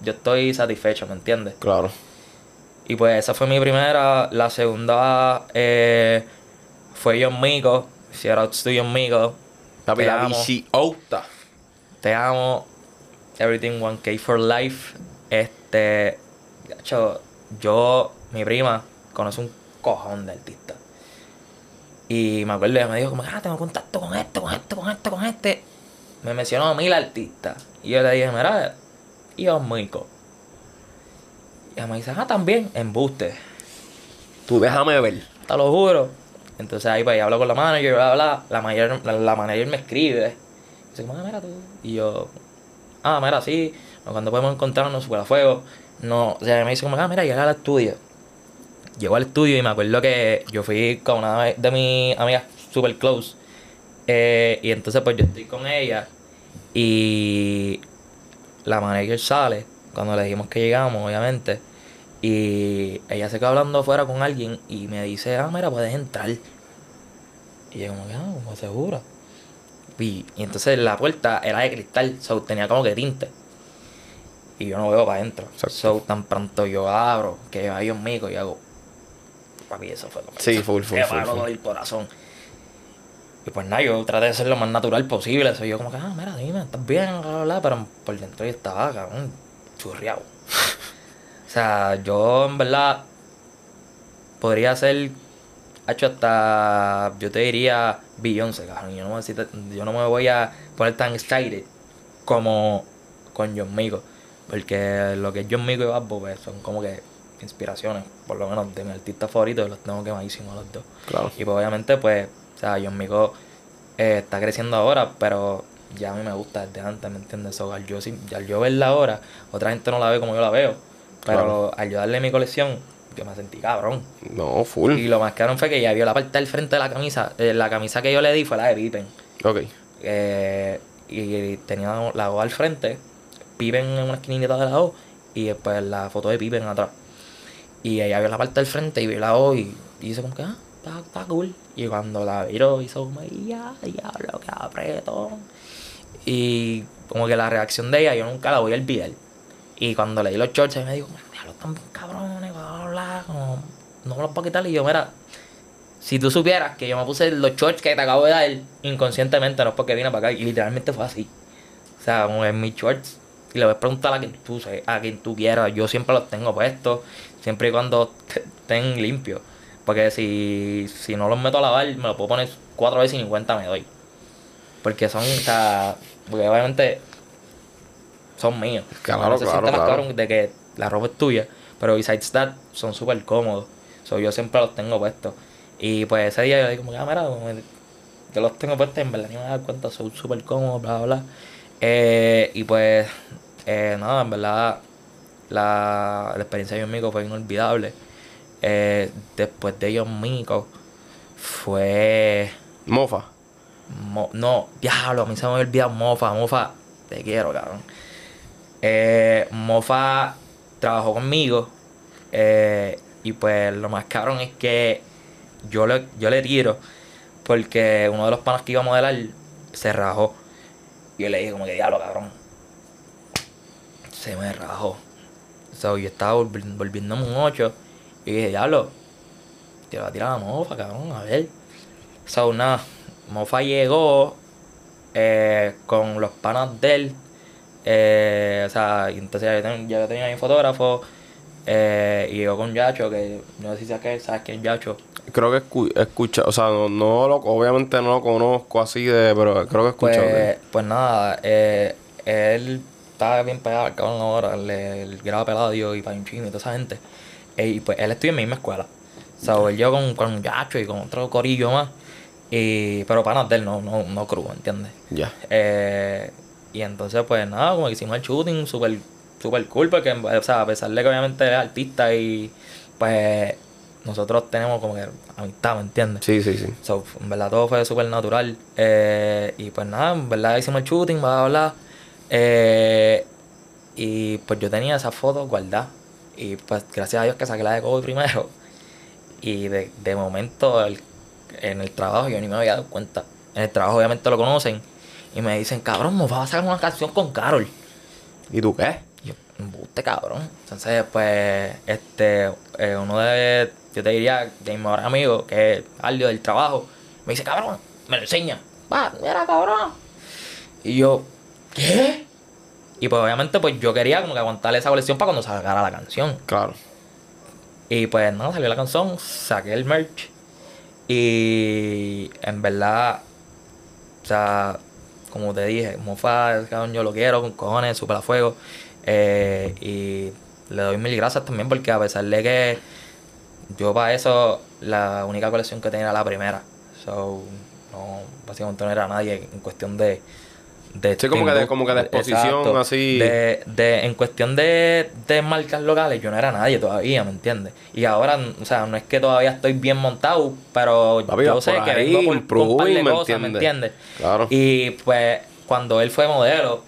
Speaker 2: yo estoy satisfecho, ¿me entiendes?
Speaker 1: Claro.
Speaker 2: Y pues esa fue mi primera. La segunda eh, fue John Mico. Shout out to John Mico.
Speaker 1: Papi,
Speaker 2: Te
Speaker 1: la
Speaker 2: amo. Te amo. Everything 1K for life. Este. gacho, yo, mi prima, conoce un cojón de artista. Y me acuerdo, ella me dijo como, ah, tengo contacto con esto, con esto, con esto, con este. Me mencionó a mil artistas. Y yo le dije, mira, y John Mico. Y ella me dice, ah, también, embuste.
Speaker 1: Tú déjame ver.
Speaker 2: Te lo juro. Entonces ahí pues yo hablo con la manager, bla, bla, la manager, la, la manager me escribe. Dice, como, ah, mira tú. Y yo, ah, mira, sí, cuando podemos encontrarnos super a fuego. No, o sea, me dice como, ah, mira, llega al estudio. Llegó al estudio y me acuerdo que yo fui con una de mis amigas super close. Eh, y entonces pues yo estoy con ella y la manager sale cuando le dijimos que llegamos, obviamente. Y ella se quedó hablando afuera con alguien y me dice, ah, mira, puedes entrar. Y yo como ah, como seguro. Y, entonces la puerta era de cristal, so, tenía como que tinte. Y yo no veo para adentro. So, tan pronto yo abro, que hay un mico y hago, papi, eso fue como
Speaker 1: Sí, full, full, full, full.
Speaker 2: del corazón. Y pues nada, yo traté de ser lo más natural posible. Soy yo como que, ah, mira, dime, estás bien, bla, bla, bla", Pero por dentro yo estaba, cabrón, churriado. [LAUGHS] o sea, yo en verdad podría ser, hecho hasta, yo te diría, Beyoncé, cabrón. Yo no, me, yo no me voy a poner tan excited como con John Mico. Porque lo que es John Mico y Bunny, pues, son como que inspiraciones, por lo menos de mi artista favorito, los tengo quemadísimos los dos.
Speaker 1: Claro.
Speaker 2: Y pues obviamente, pues, o sea, John Mico eh, está creciendo ahora, pero ya a mí me gusta desde antes, ¿me entiendes? So, al, yo, sí- al yo verla ahora, otra gente no la ve como yo la veo, pero
Speaker 1: Claro.
Speaker 2: al yo darle mi colección, yo me sentí cabrón.
Speaker 1: No, full.
Speaker 2: Y lo más cabrón fue que ella vio la parte del frente de la camisa, eh, la camisa que yo le di fue la de Pippen.
Speaker 1: Ok.
Speaker 2: Eh, y tenía la O al frente, Pippen en una esquinita de la O y después la foto de Pippen atrás. Y ella vio la parte del frente y vio la O y, y dice como que, ah, está, cool. Y cuando la viró hizo como, ya, diablo, que apretón. Y como que la reacción de ella yo nunca la voy a olvidar. Y cuando leí los shorts, me dijo, diablo, están bien cabrones, bla, bla, como, no me los puedo quitar. Y yo, mira, si tú supieras que yo me puse los shorts que te acabo de dar inconscientemente, no es porque vine para acá, y literalmente fue así. O sea, como en mis shorts. Y le voy a preguntar a quien tú, a quien tú quieras. Yo siempre los tengo puestos, siempre y cuando [LAUGHS] estén limpios. Porque si, si no los meto a lavar, me los puedo poner cuatro veces y ni cuenta me doy. Porque son, o sea, porque obviamente son míos.
Speaker 1: Claro,
Speaker 2: No se
Speaker 1: claro, claro.
Speaker 2: cabrón de que la ropa es tuya. Pero besides that, son súper cómodos. So, yo siempre los tengo puestos. Y pues ese día yo dije como ah, mira, yo los tengo puestos en verdad ni me dar cuenta, son súper cómodos, bla, bla, bla. Eh, y pues, eh, nada, en verdad, la, la experiencia de John Mico fue inolvidable. Eh, después de John Mico, fue.
Speaker 1: Mofa.
Speaker 2: Mo- no, diablo, a mí se me había olvidado Mofa. Mofa, te quiero, cabrón. Eh, Mofa trabajó conmigo. eh, y pues lo más cabrón es que yo le, yo le tiro porque uno de los panas que iba a modelar se rajó. Y yo le dije como que diablo, cabrón. Se me rajó. So, yo estaba volvi- volviéndome un 8 y dije, diablo, te va a tirar la mofa, cabrón, a ver. So, nada, mofa llegó eh, con los panas de él. eh, o sea, entonces ya ya tenía mi fotógrafo. eh, y llegó con Yacho, que no sé si sabes, sabes quién es Yacho.
Speaker 1: Creo que escu- escucha, o sea, no, no lo, obviamente no lo conozco así de, pero creo que he escuchado. de
Speaker 2: Pues,
Speaker 1: él.
Speaker 2: pues nada, eh, él estaba bien pegado al cabrón ahora, el, el graba Peladio y Panchino y toda esa gente. Eh, y pues él estudia en mi misma escuela. O sea, él llegó con, con Yacho y con otro corillo más. Y, pero panas de él, no, no, no crudo, ¿entiendes?
Speaker 1: Ya.
Speaker 2: Eh, y entonces, pues nada, como que hicimos el shooting, súper super cool, porque, o sea, a pesar de que obviamente es artista y pues nosotros tenemos como que amistad, ¿me entiendes?
Speaker 1: Sí, sí, sí.
Speaker 2: So, en verdad todo fue súper natural. Eh, y pues nada, en verdad hicimos el shooting, bla, bla, bla. Eh, y pues yo tenía esa foto guardada. Y pues gracias a Dios que saqué la de Kobe primero. Y de, de momento el- en el trabajo yo ni me había dado cuenta. En el trabajo obviamente lo conocen. Y me dicen, cabrón, nos vas a sacar una canción con Carol.
Speaker 1: ¿Y tú qué?
Speaker 2: Embuste, cabrón. Entonces, pues, este, eh, uno de, yo te diría, de mis mejores amigos, que es Aldio del trabajo, me dice, cabrón, me lo enseña. Va, mira, cabrón. Y yo, ¿qué? Y pues, obviamente, pues yo quería como que aguantarle esa colección para cuando sacara la canción.
Speaker 1: Claro.
Speaker 2: Y pues, nada, salió la canción, saqué el merch. Y en verdad, o sea, como te dije, Mofa, cabrón, yo lo quiero con cojones, super a fuego. Eh, y le doy mil gracias también porque a pesar de que yo para eso, la única colección que tenía era la primera. So, no, básicamente no era nadie en cuestión de... de
Speaker 1: Sí, como que de-
Speaker 2: steambook.
Speaker 1: como que de exposición, así.
Speaker 2: De, de- en cuestión de, de marcas locales, yo no era nadie todavía, ¿me entiendes? Y ahora, o sea, no es que todavía estoy bien montado, pero
Speaker 1: Papi,
Speaker 2: yo sé que
Speaker 1: ahí,
Speaker 2: vengo por, por un par de
Speaker 1: improving, ¿me
Speaker 2: cosas, ¿me
Speaker 1: entiendes? Claro.
Speaker 2: Y pues, cuando él fue modelo,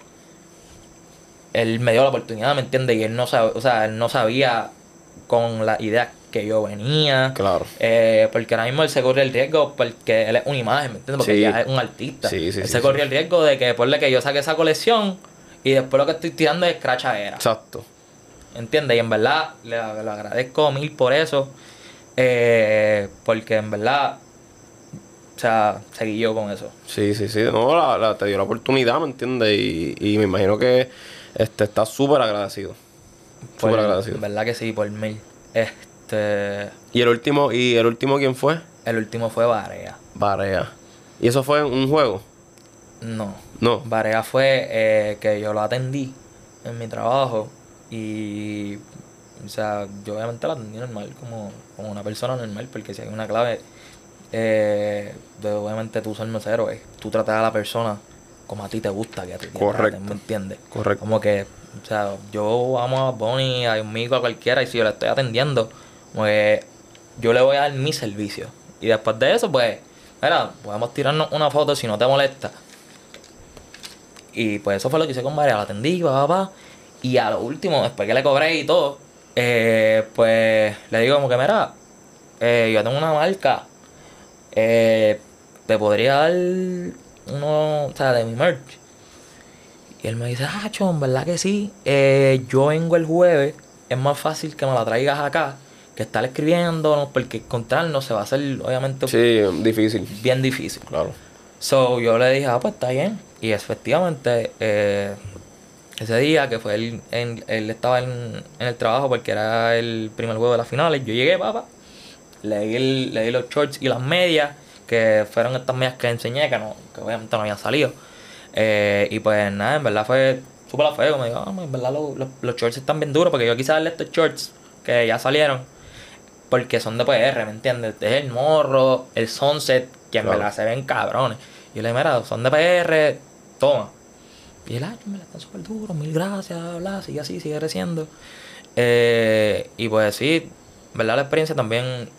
Speaker 2: él me dio la oportunidad, ¿me entiendes? Y él no sabía, o sea, él no sabía con la idea que yo venía.
Speaker 1: Claro.
Speaker 2: Eh, porque ahora mismo él se corre el riesgo porque él es una imagen, ¿me entiendes? Porque
Speaker 1: Sí.
Speaker 2: ya es un artista.
Speaker 1: Sí, sí,
Speaker 2: él se
Speaker 1: sí.
Speaker 2: corrió el riesgo de que ponle que yo saque esa colección y después lo que estoy tirando es crachadera.
Speaker 1: Exacto.
Speaker 2: ¿Entiendes? Y en verdad le, le agradezco mil por eso. eh, porque en verdad, o sea, seguí yo con eso.
Speaker 1: Sí, sí, sí. No, la, la- te dio la oportunidad, ¿me entiendes? Y, y me imagino que este estás súper agradecido. Súper agradecido.
Speaker 2: Verdad que sí, por mil. Este,
Speaker 1: ¿Y el último, y el último quién fue?
Speaker 2: el último fue Barea.
Speaker 1: Barea. ¿Y eso fue en un juego?
Speaker 2: No.
Speaker 1: No.
Speaker 2: Barea fue eh, que yo lo atendí en mi trabajo y, o sea, yo obviamente lo atendí normal, como, como una persona normal, porque si hay una clave eh, de obviamente tú ser mesero, es tú tratar a la persona como a ti te gusta que a ti te
Speaker 1: Correcto.
Speaker 2: traten, ¿me entiendes?
Speaker 1: Correcto.
Speaker 2: Como que, o sea, yo amo a Bonnie, a Mico, a cualquiera, y si yo le estoy atendiendo, pues yo le voy a dar mi servicio. Y después de eso, pues, mira, podemos tirarnos una foto si no te molesta. Y pues eso fue lo que hice con María, la atendí, pa, pa. Y a lo último, después que le cobré y todo, eh, pues le digo como que, mira, eh, yo tengo una marca, eh, te podría dar uno, o sea, de mi merch. Y él me dice, ah, chon, ¿verdad que sí? Eh, yo vengo el jueves, es más fácil que me la traigas acá que estar escribiendo, porque encontrarnos se va a hacer, obviamente,
Speaker 1: Sí, difícil.
Speaker 2: bien difícil.
Speaker 1: Claro.
Speaker 2: So, yo le dije, ah, pues está bien. Y efectivamente, eh, ese día que fue él, en- él estaba en, en el trabajo porque era el primer juego de las finales, yo llegué, papá, leí, el- leí los shorts y las medias, que fueron estas medias que enseñé, que, no, que obviamente no habían salido. Eh, y pues nada, en verdad fue súper feo. Me dijo, ah, en verdad los, los, los shorts están bien duros, porque yo quise darle estos shorts que ya salieron, porque son de PR, ¿me entiendes? Es el morro, el sunset, que en
Speaker 1: Claro.
Speaker 2: verdad se ven cabrones. Y yo le dije, mira, son de PR, toma. Y él, ay, me la están súper duros, mil gracias, bla, bla, sigue así, sigue creciendo. Eh, y pues sí, en verdad la experiencia también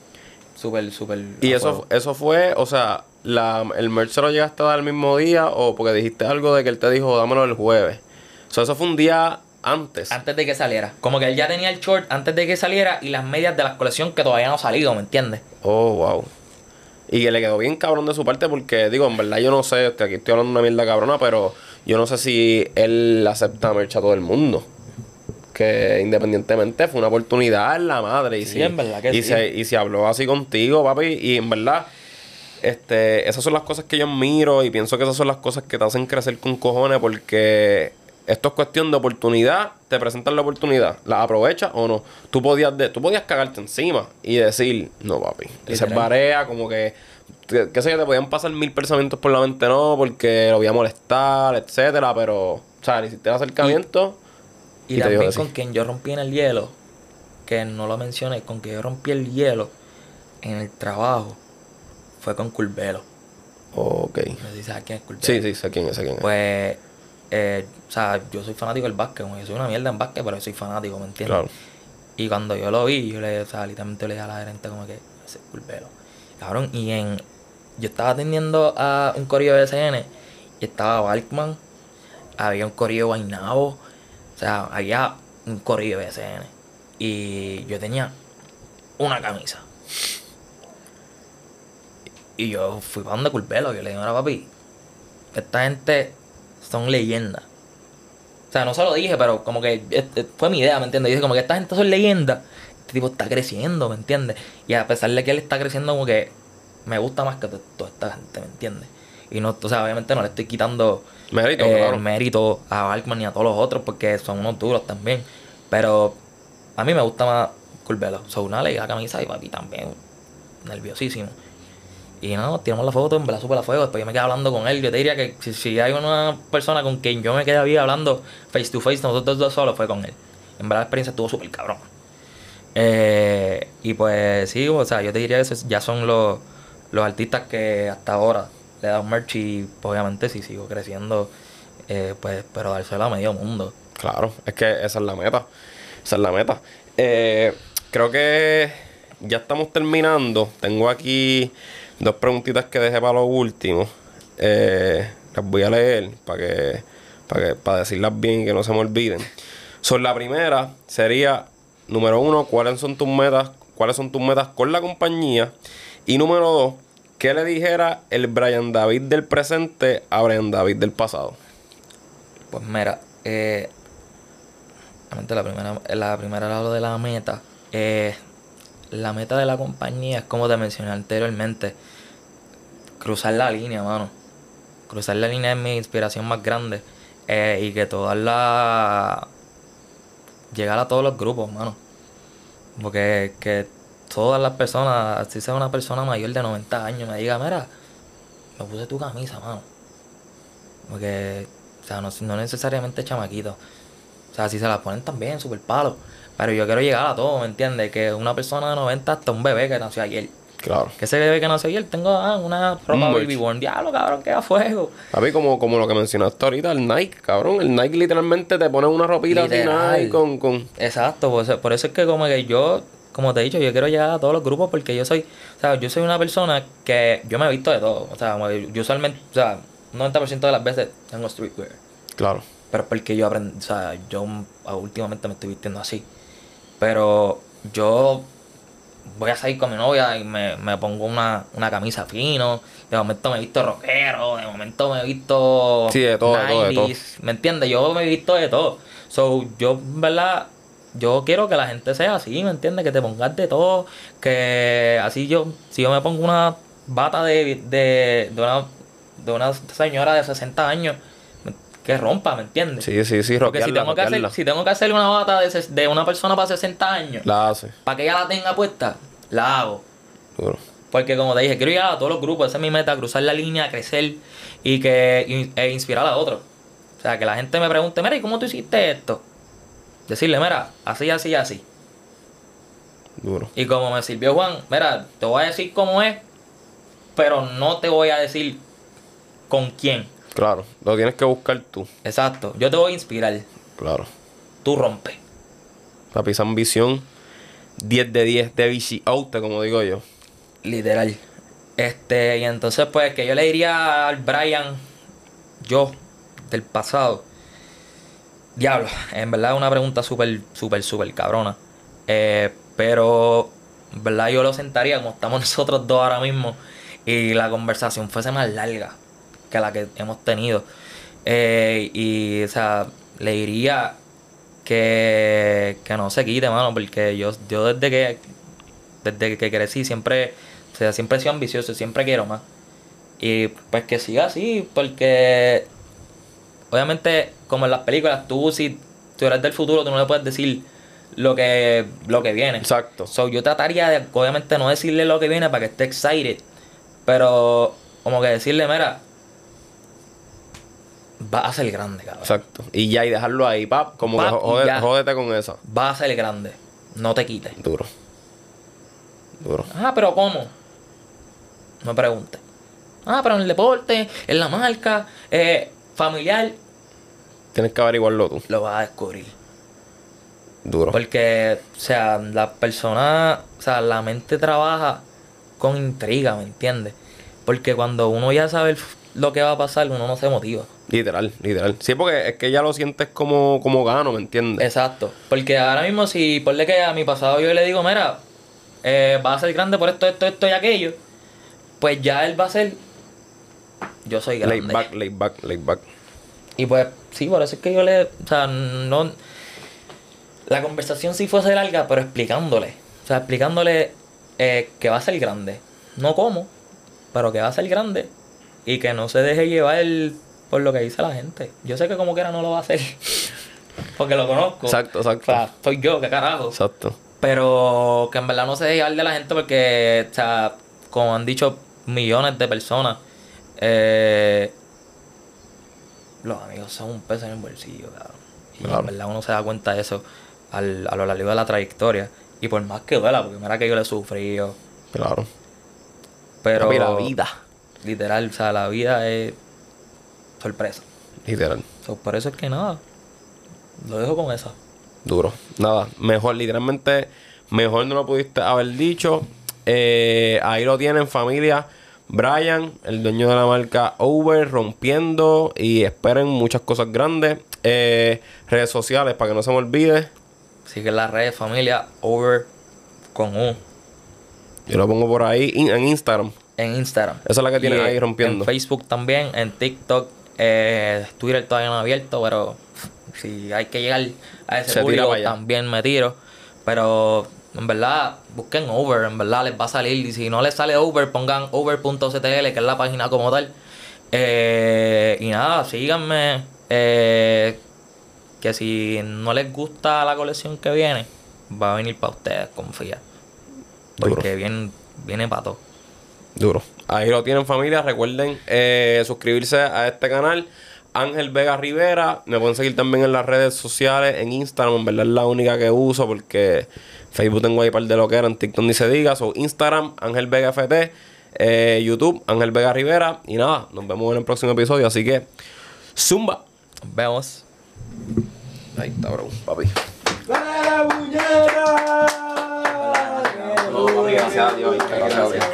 Speaker 2: súper, súper.
Speaker 1: Y eso, eso fue, o sea, la, el merch se lo llegaste a dar el mismo día o porque dijiste algo de que él te dijo, dámelo el jueves. O sea, eso fue un día antes.
Speaker 2: Antes de que saliera. Como que él ya tenía el short antes de que saliera y las medias de la colección que todavía no ha salido, ¿me entiendes?
Speaker 1: Oh, wow. Y que le quedó bien cabrón de su parte porque, digo, en verdad yo no sé, este, aquí estoy hablando de una mierda cabrona, pero yo no sé si él acepta merch a todo el mundo. Que independientemente fue una oportunidad en la madre. Y
Speaker 2: Sí,
Speaker 1: si,
Speaker 2: en verdad que
Speaker 1: y
Speaker 2: sí.
Speaker 1: Se, y se habló así contigo, papi. Y en verdad, este, esas son las cosas que yo miro y pienso que esas son las cosas que te hacen crecer con cojones porque esto es cuestión de oportunidad. Te presentan la oportunidad, la aprovechas o no. Tú podías, de, tú podías cagarte encima y decir, no, papi. Y se barea como que, que, qué sé yo, te podían pasar mil pensamientos por la mente, no, porque lo voy a molestar, etcétera, pero, o sea, le hiciste el acercamiento.
Speaker 2: Y, también con quien yo rompí en el hielo, que no lo mencioné, con quien yo rompí el hielo en el trabajo, fue con Curvelo.
Speaker 1: Ok.
Speaker 2: No sé si sabes quién es Curvelo.
Speaker 1: Sí, sí, sé quién es, sé quién es.
Speaker 2: Pues, eh, o sea, yo soy fanático del básquet, como yo soy una mierda en básquet, pero yo soy fanático, ¿me entiendes?
Speaker 1: Claro.
Speaker 2: Y cuando yo lo vi, yo le, o sea, literalmente le dije a la gerente como que, ese es Curvelo. Cabrón, y en, yo estaba atendiendo a un corillo de SN y estaba Balkman, había un corillo de Guaynabo, o sea, había un corillo de SN. Y yo tenía una camisa. Y yo fui para donde Curvelo, yo le dije, mira papi, esta gente son leyendas. O sea, no se lo dije, pero como que fue mi idea, ¿me entiendes? Yo dije, como que esta gente son leyendas. Este tipo está creciendo, ¿me entiendes? Y a pesar de que él está creciendo, como que me gusta más que to- toda esta gente, ¿me entiendes? Y no, o sea, obviamente no le estoy quitando
Speaker 1: Mérito,
Speaker 2: eh,
Speaker 1: claro.
Speaker 2: mérito a Balkman ni a todos los otros porque son unos duros también. Pero a mí me gusta más Curvelo. Son una lega camisa y papi también nerviosísimo. Y no, tiramos la foto, en verdad supe la fuego. Después yo me quedé hablando con él. Yo te diría que si, si hay una persona con quien yo me quedé hablando face to face, nosotros dos solos, fue con él. En verdad la experiencia estuvo súper cabrón. Eh, y pues sí, o sea, yo te diría que ya son los, los artistas que hasta ahora le dan merch y obviamente si sigo creciendo, eh, pues, pero dárselo a medio mundo.
Speaker 1: Claro, es que esa es la meta. Esa es la meta. Eh, creo que ya estamos terminando. Tengo aquí dos preguntitas que dejé para lo último. Eh, las voy a leer para que, para que, para decirlas bien y que no se me olviden. Son la primera sería número uno, ¿cuáles son tus metas? ¿Cuáles son tus metas con la compañía? Y número dos, ¿qué le dijera el Brian David del presente a Brian David del pasado?
Speaker 2: Pues mira, eh, la primera, la primera era lo de la meta. Eh, la meta de la compañía es como te mencioné anteriormente, cruzar la línea, mano. Cruzar la línea es mi inspiración más grande. eh, y que todas la llegar a todos los grupos, mano. Porque que todas las personas, si sea una persona mayor de 90 años, me diga, mira, me puse tu camisa, mano. Porque, o sea, no, no necesariamente chamaquito. O sea, si se la ponen también, super palo. Pero yo quiero llegar a todo, ¿me entiendes? Que una persona de 90 hasta un bebé que nació ayer.
Speaker 1: Claro.
Speaker 2: Que ese bebé que nació ayer tengo ah, una ropa baby born. Diablo, cabrón, que a fuego.
Speaker 1: Papi, como, como lo que mencionaste ahorita, el Nike, cabrón. El Nike literalmente te pone una ropita así. Nike con, con...
Speaker 2: Exacto, por eso, por eso es que como que yo, como te he dicho, yo quiero llegar a todos los grupos porque yo soy, o sea, yo soy una persona que yo me he visto de todo. O sea, yo usualmente, o sea, 90% de las veces tengo streetwear.
Speaker 1: Claro.
Speaker 2: Pero es porque yo aprendí, o sea, yo últimamente me estoy vistiendo así. Pero yo voy a salir con mi novia y me, me pongo una, una camisa fino. De momento me he visto rockero, de momento me he visto.
Speaker 1: Sí, de todo, de todo, de todo.
Speaker 2: 90s, ¿Me entiendes? Yo me he visto de todo. So, yo, ¿verdad? Yo quiero que la gente sea así, ¿me entiendes? Que te pongas de todo. Que así yo, si yo me pongo una bata de, de, de, una, de una señora de 60 años, que rompa, ¿me entiendes?
Speaker 1: Sí, sí, sí,
Speaker 2: Porque si tengo, que hacer, si tengo que hacer una bata de, de una persona para 60 años,
Speaker 1: La hace.
Speaker 2: para que ella la tenga puesta, la hago.
Speaker 1: Duro.
Speaker 2: Porque como te dije, quiero llegar a todos los grupos, esa es mi meta, cruzar la línea, crecer y que e inspirar a otros. O sea, que la gente me pregunte, mira, ¿y cómo tú hiciste esto? Decirle, mira, así, así, así.
Speaker 1: Duro.
Speaker 2: Y como me sirvió Juan, mira, te voy a decir cómo es, pero no te voy a decir con quién.
Speaker 1: Claro. Lo tienes que buscar tú.
Speaker 2: Exacto, yo te voy a inspirar,
Speaker 1: Claro.
Speaker 2: tú rompes.
Speaker 1: Papi, esa ambición 10 de 10 de bici out, como digo yo.
Speaker 2: Literal. Este, y entonces, pues, que yo le diría al Brian, yo, del pasado, Diablo, en verdad es una pregunta súper, súper, súper cabrona. Eh, pero, en verdad yo lo sentaría como estamos [LAUGHS] nosotros dos ahora mismo y la conversación fuese más larga que la que hemos tenido. Eh, y, o sea, le diría que, que no se quite, mano, porque yo, yo desde que desde que crecí siempre, o sea, siempre he sido ambicioso, siempre quiero más. Y pues que siga así, porque obviamente, como en las películas, tú si tú eres del futuro, tú no le puedes decir lo que, lo que viene.
Speaker 1: Exacto.
Speaker 2: So, yo trataría de, obviamente, no decirle lo que viene para que esté excited, pero como que decirle, mira, va a ser grande, cabrón.
Speaker 1: Exacto. Y ya, y dejarlo ahí, pap, como
Speaker 2: Pap,
Speaker 1: que
Speaker 2: ya.
Speaker 1: jódete con esa.
Speaker 2: Va a ser grande. No te quites.
Speaker 1: Duro. Duro.
Speaker 2: Ah, pero ¿cómo? Me pregunte. Ah, pero en el deporte, en la marca, eh, familiar,
Speaker 1: Tienes que averiguarlo tú.
Speaker 2: lo vas a descubrir.
Speaker 1: Duro.
Speaker 2: Porque, o sea, la persona, o sea, la mente trabaja con intriga, ¿me entiendes? Porque cuando uno ya sabe lo que va a pasar, uno no se motiva.
Speaker 1: Literal, literal. Sí, porque es que ya lo sientes como, como gano, ¿me entiendes?
Speaker 2: Exacto. Porque ahora mismo, si ponle que a mi pasado yo le digo, mira, eh, va a ser grande por esto, esto, esto y aquello, pues ya él va a ser. Yo soy grande.
Speaker 1: Laid back, laid back, laid back.
Speaker 2: Y pues, sí, por eso es que yo le. O sea, no. La conversación sí fuese larga, pero explicándole. O sea, explicándole eh, que va a ser grande. No cómo, pero que va a ser grande. Y que no se deje llevar por lo que dice la gente. Yo sé que como quiera no lo va a hacer. [LAUGHS] Porque lo conozco.
Speaker 1: Exacto,
Speaker 2: O
Speaker 1: exacto.
Speaker 2: sea, soy yo, qué carajo.
Speaker 1: Exacto.
Speaker 2: Pero que en verdad no se deje llevar de la gente porque, o sea, como han dicho millones de personas, eh, los amigos son un peso en el bolsillo, cabrón. Y
Speaker 1: Claro.
Speaker 2: en verdad uno se da cuenta de eso al, a lo largo de la trayectoria. Y por más que duela, porque mira que yo le he sufrido.
Speaker 1: Claro.
Speaker 2: Pero.
Speaker 1: Papi, la vida.
Speaker 2: Literal, o sea, la vida es sorpresa.
Speaker 1: Literal.
Speaker 2: So, por eso es que nada. Lo dejo con eso.
Speaker 1: Duro. Nada, mejor, literalmente, mejor no lo pudiste haber dicho. Eh, ahí lo tienen, familia. Brian, el dueño de la marca Over, rompiendo. Y esperen muchas cosas grandes. Eh, redes sociales, para que no se me olvide.
Speaker 2: Sigue las redes, familia, over con U.
Speaker 1: Yo lo pongo por ahí in- en Instagram.
Speaker 2: en Instagram.
Speaker 1: Esa es la que tienes
Speaker 2: Y,
Speaker 1: ahí rompiendo.
Speaker 2: En Facebook también, en TikTok, eh, Twitter todavía no abierto, pero si hay que llegar a ese
Speaker 1: Se
Speaker 2: público también me tiro. Pero en verdad, busquen Over, en verdad les va a salir. Y si no les sale Over, pongan over.ctl, que es la página como tal. Eh, y nada, síganme. eh, que si no les gusta la colección que viene, va a venir para ustedes, confía.
Speaker 1: Duro.
Speaker 2: Porque viene, viene para todo.
Speaker 1: Duro. Ahí lo tienen familia. Recuerden eh, suscribirse a este canal. Ángel Vega Rivera. Me pueden seguir también en las redes sociales. En Instagram, en verdad es la única que uso porque Facebook tengo ahí par de lo que era. En TikTok ni se diga. So, Instagram, Ángel Vega FT. eh, YouTube, Ángel Vega Rivera. Y nada, nos vemos en el próximo episodio. Así que, Zumba.
Speaker 2: Nos vemos.
Speaker 1: Ahí está, bro, papi.
Speaker 3: ¡La buñera!
Speaker 1: No, papi, gracias a Dios. Gracias a Dios.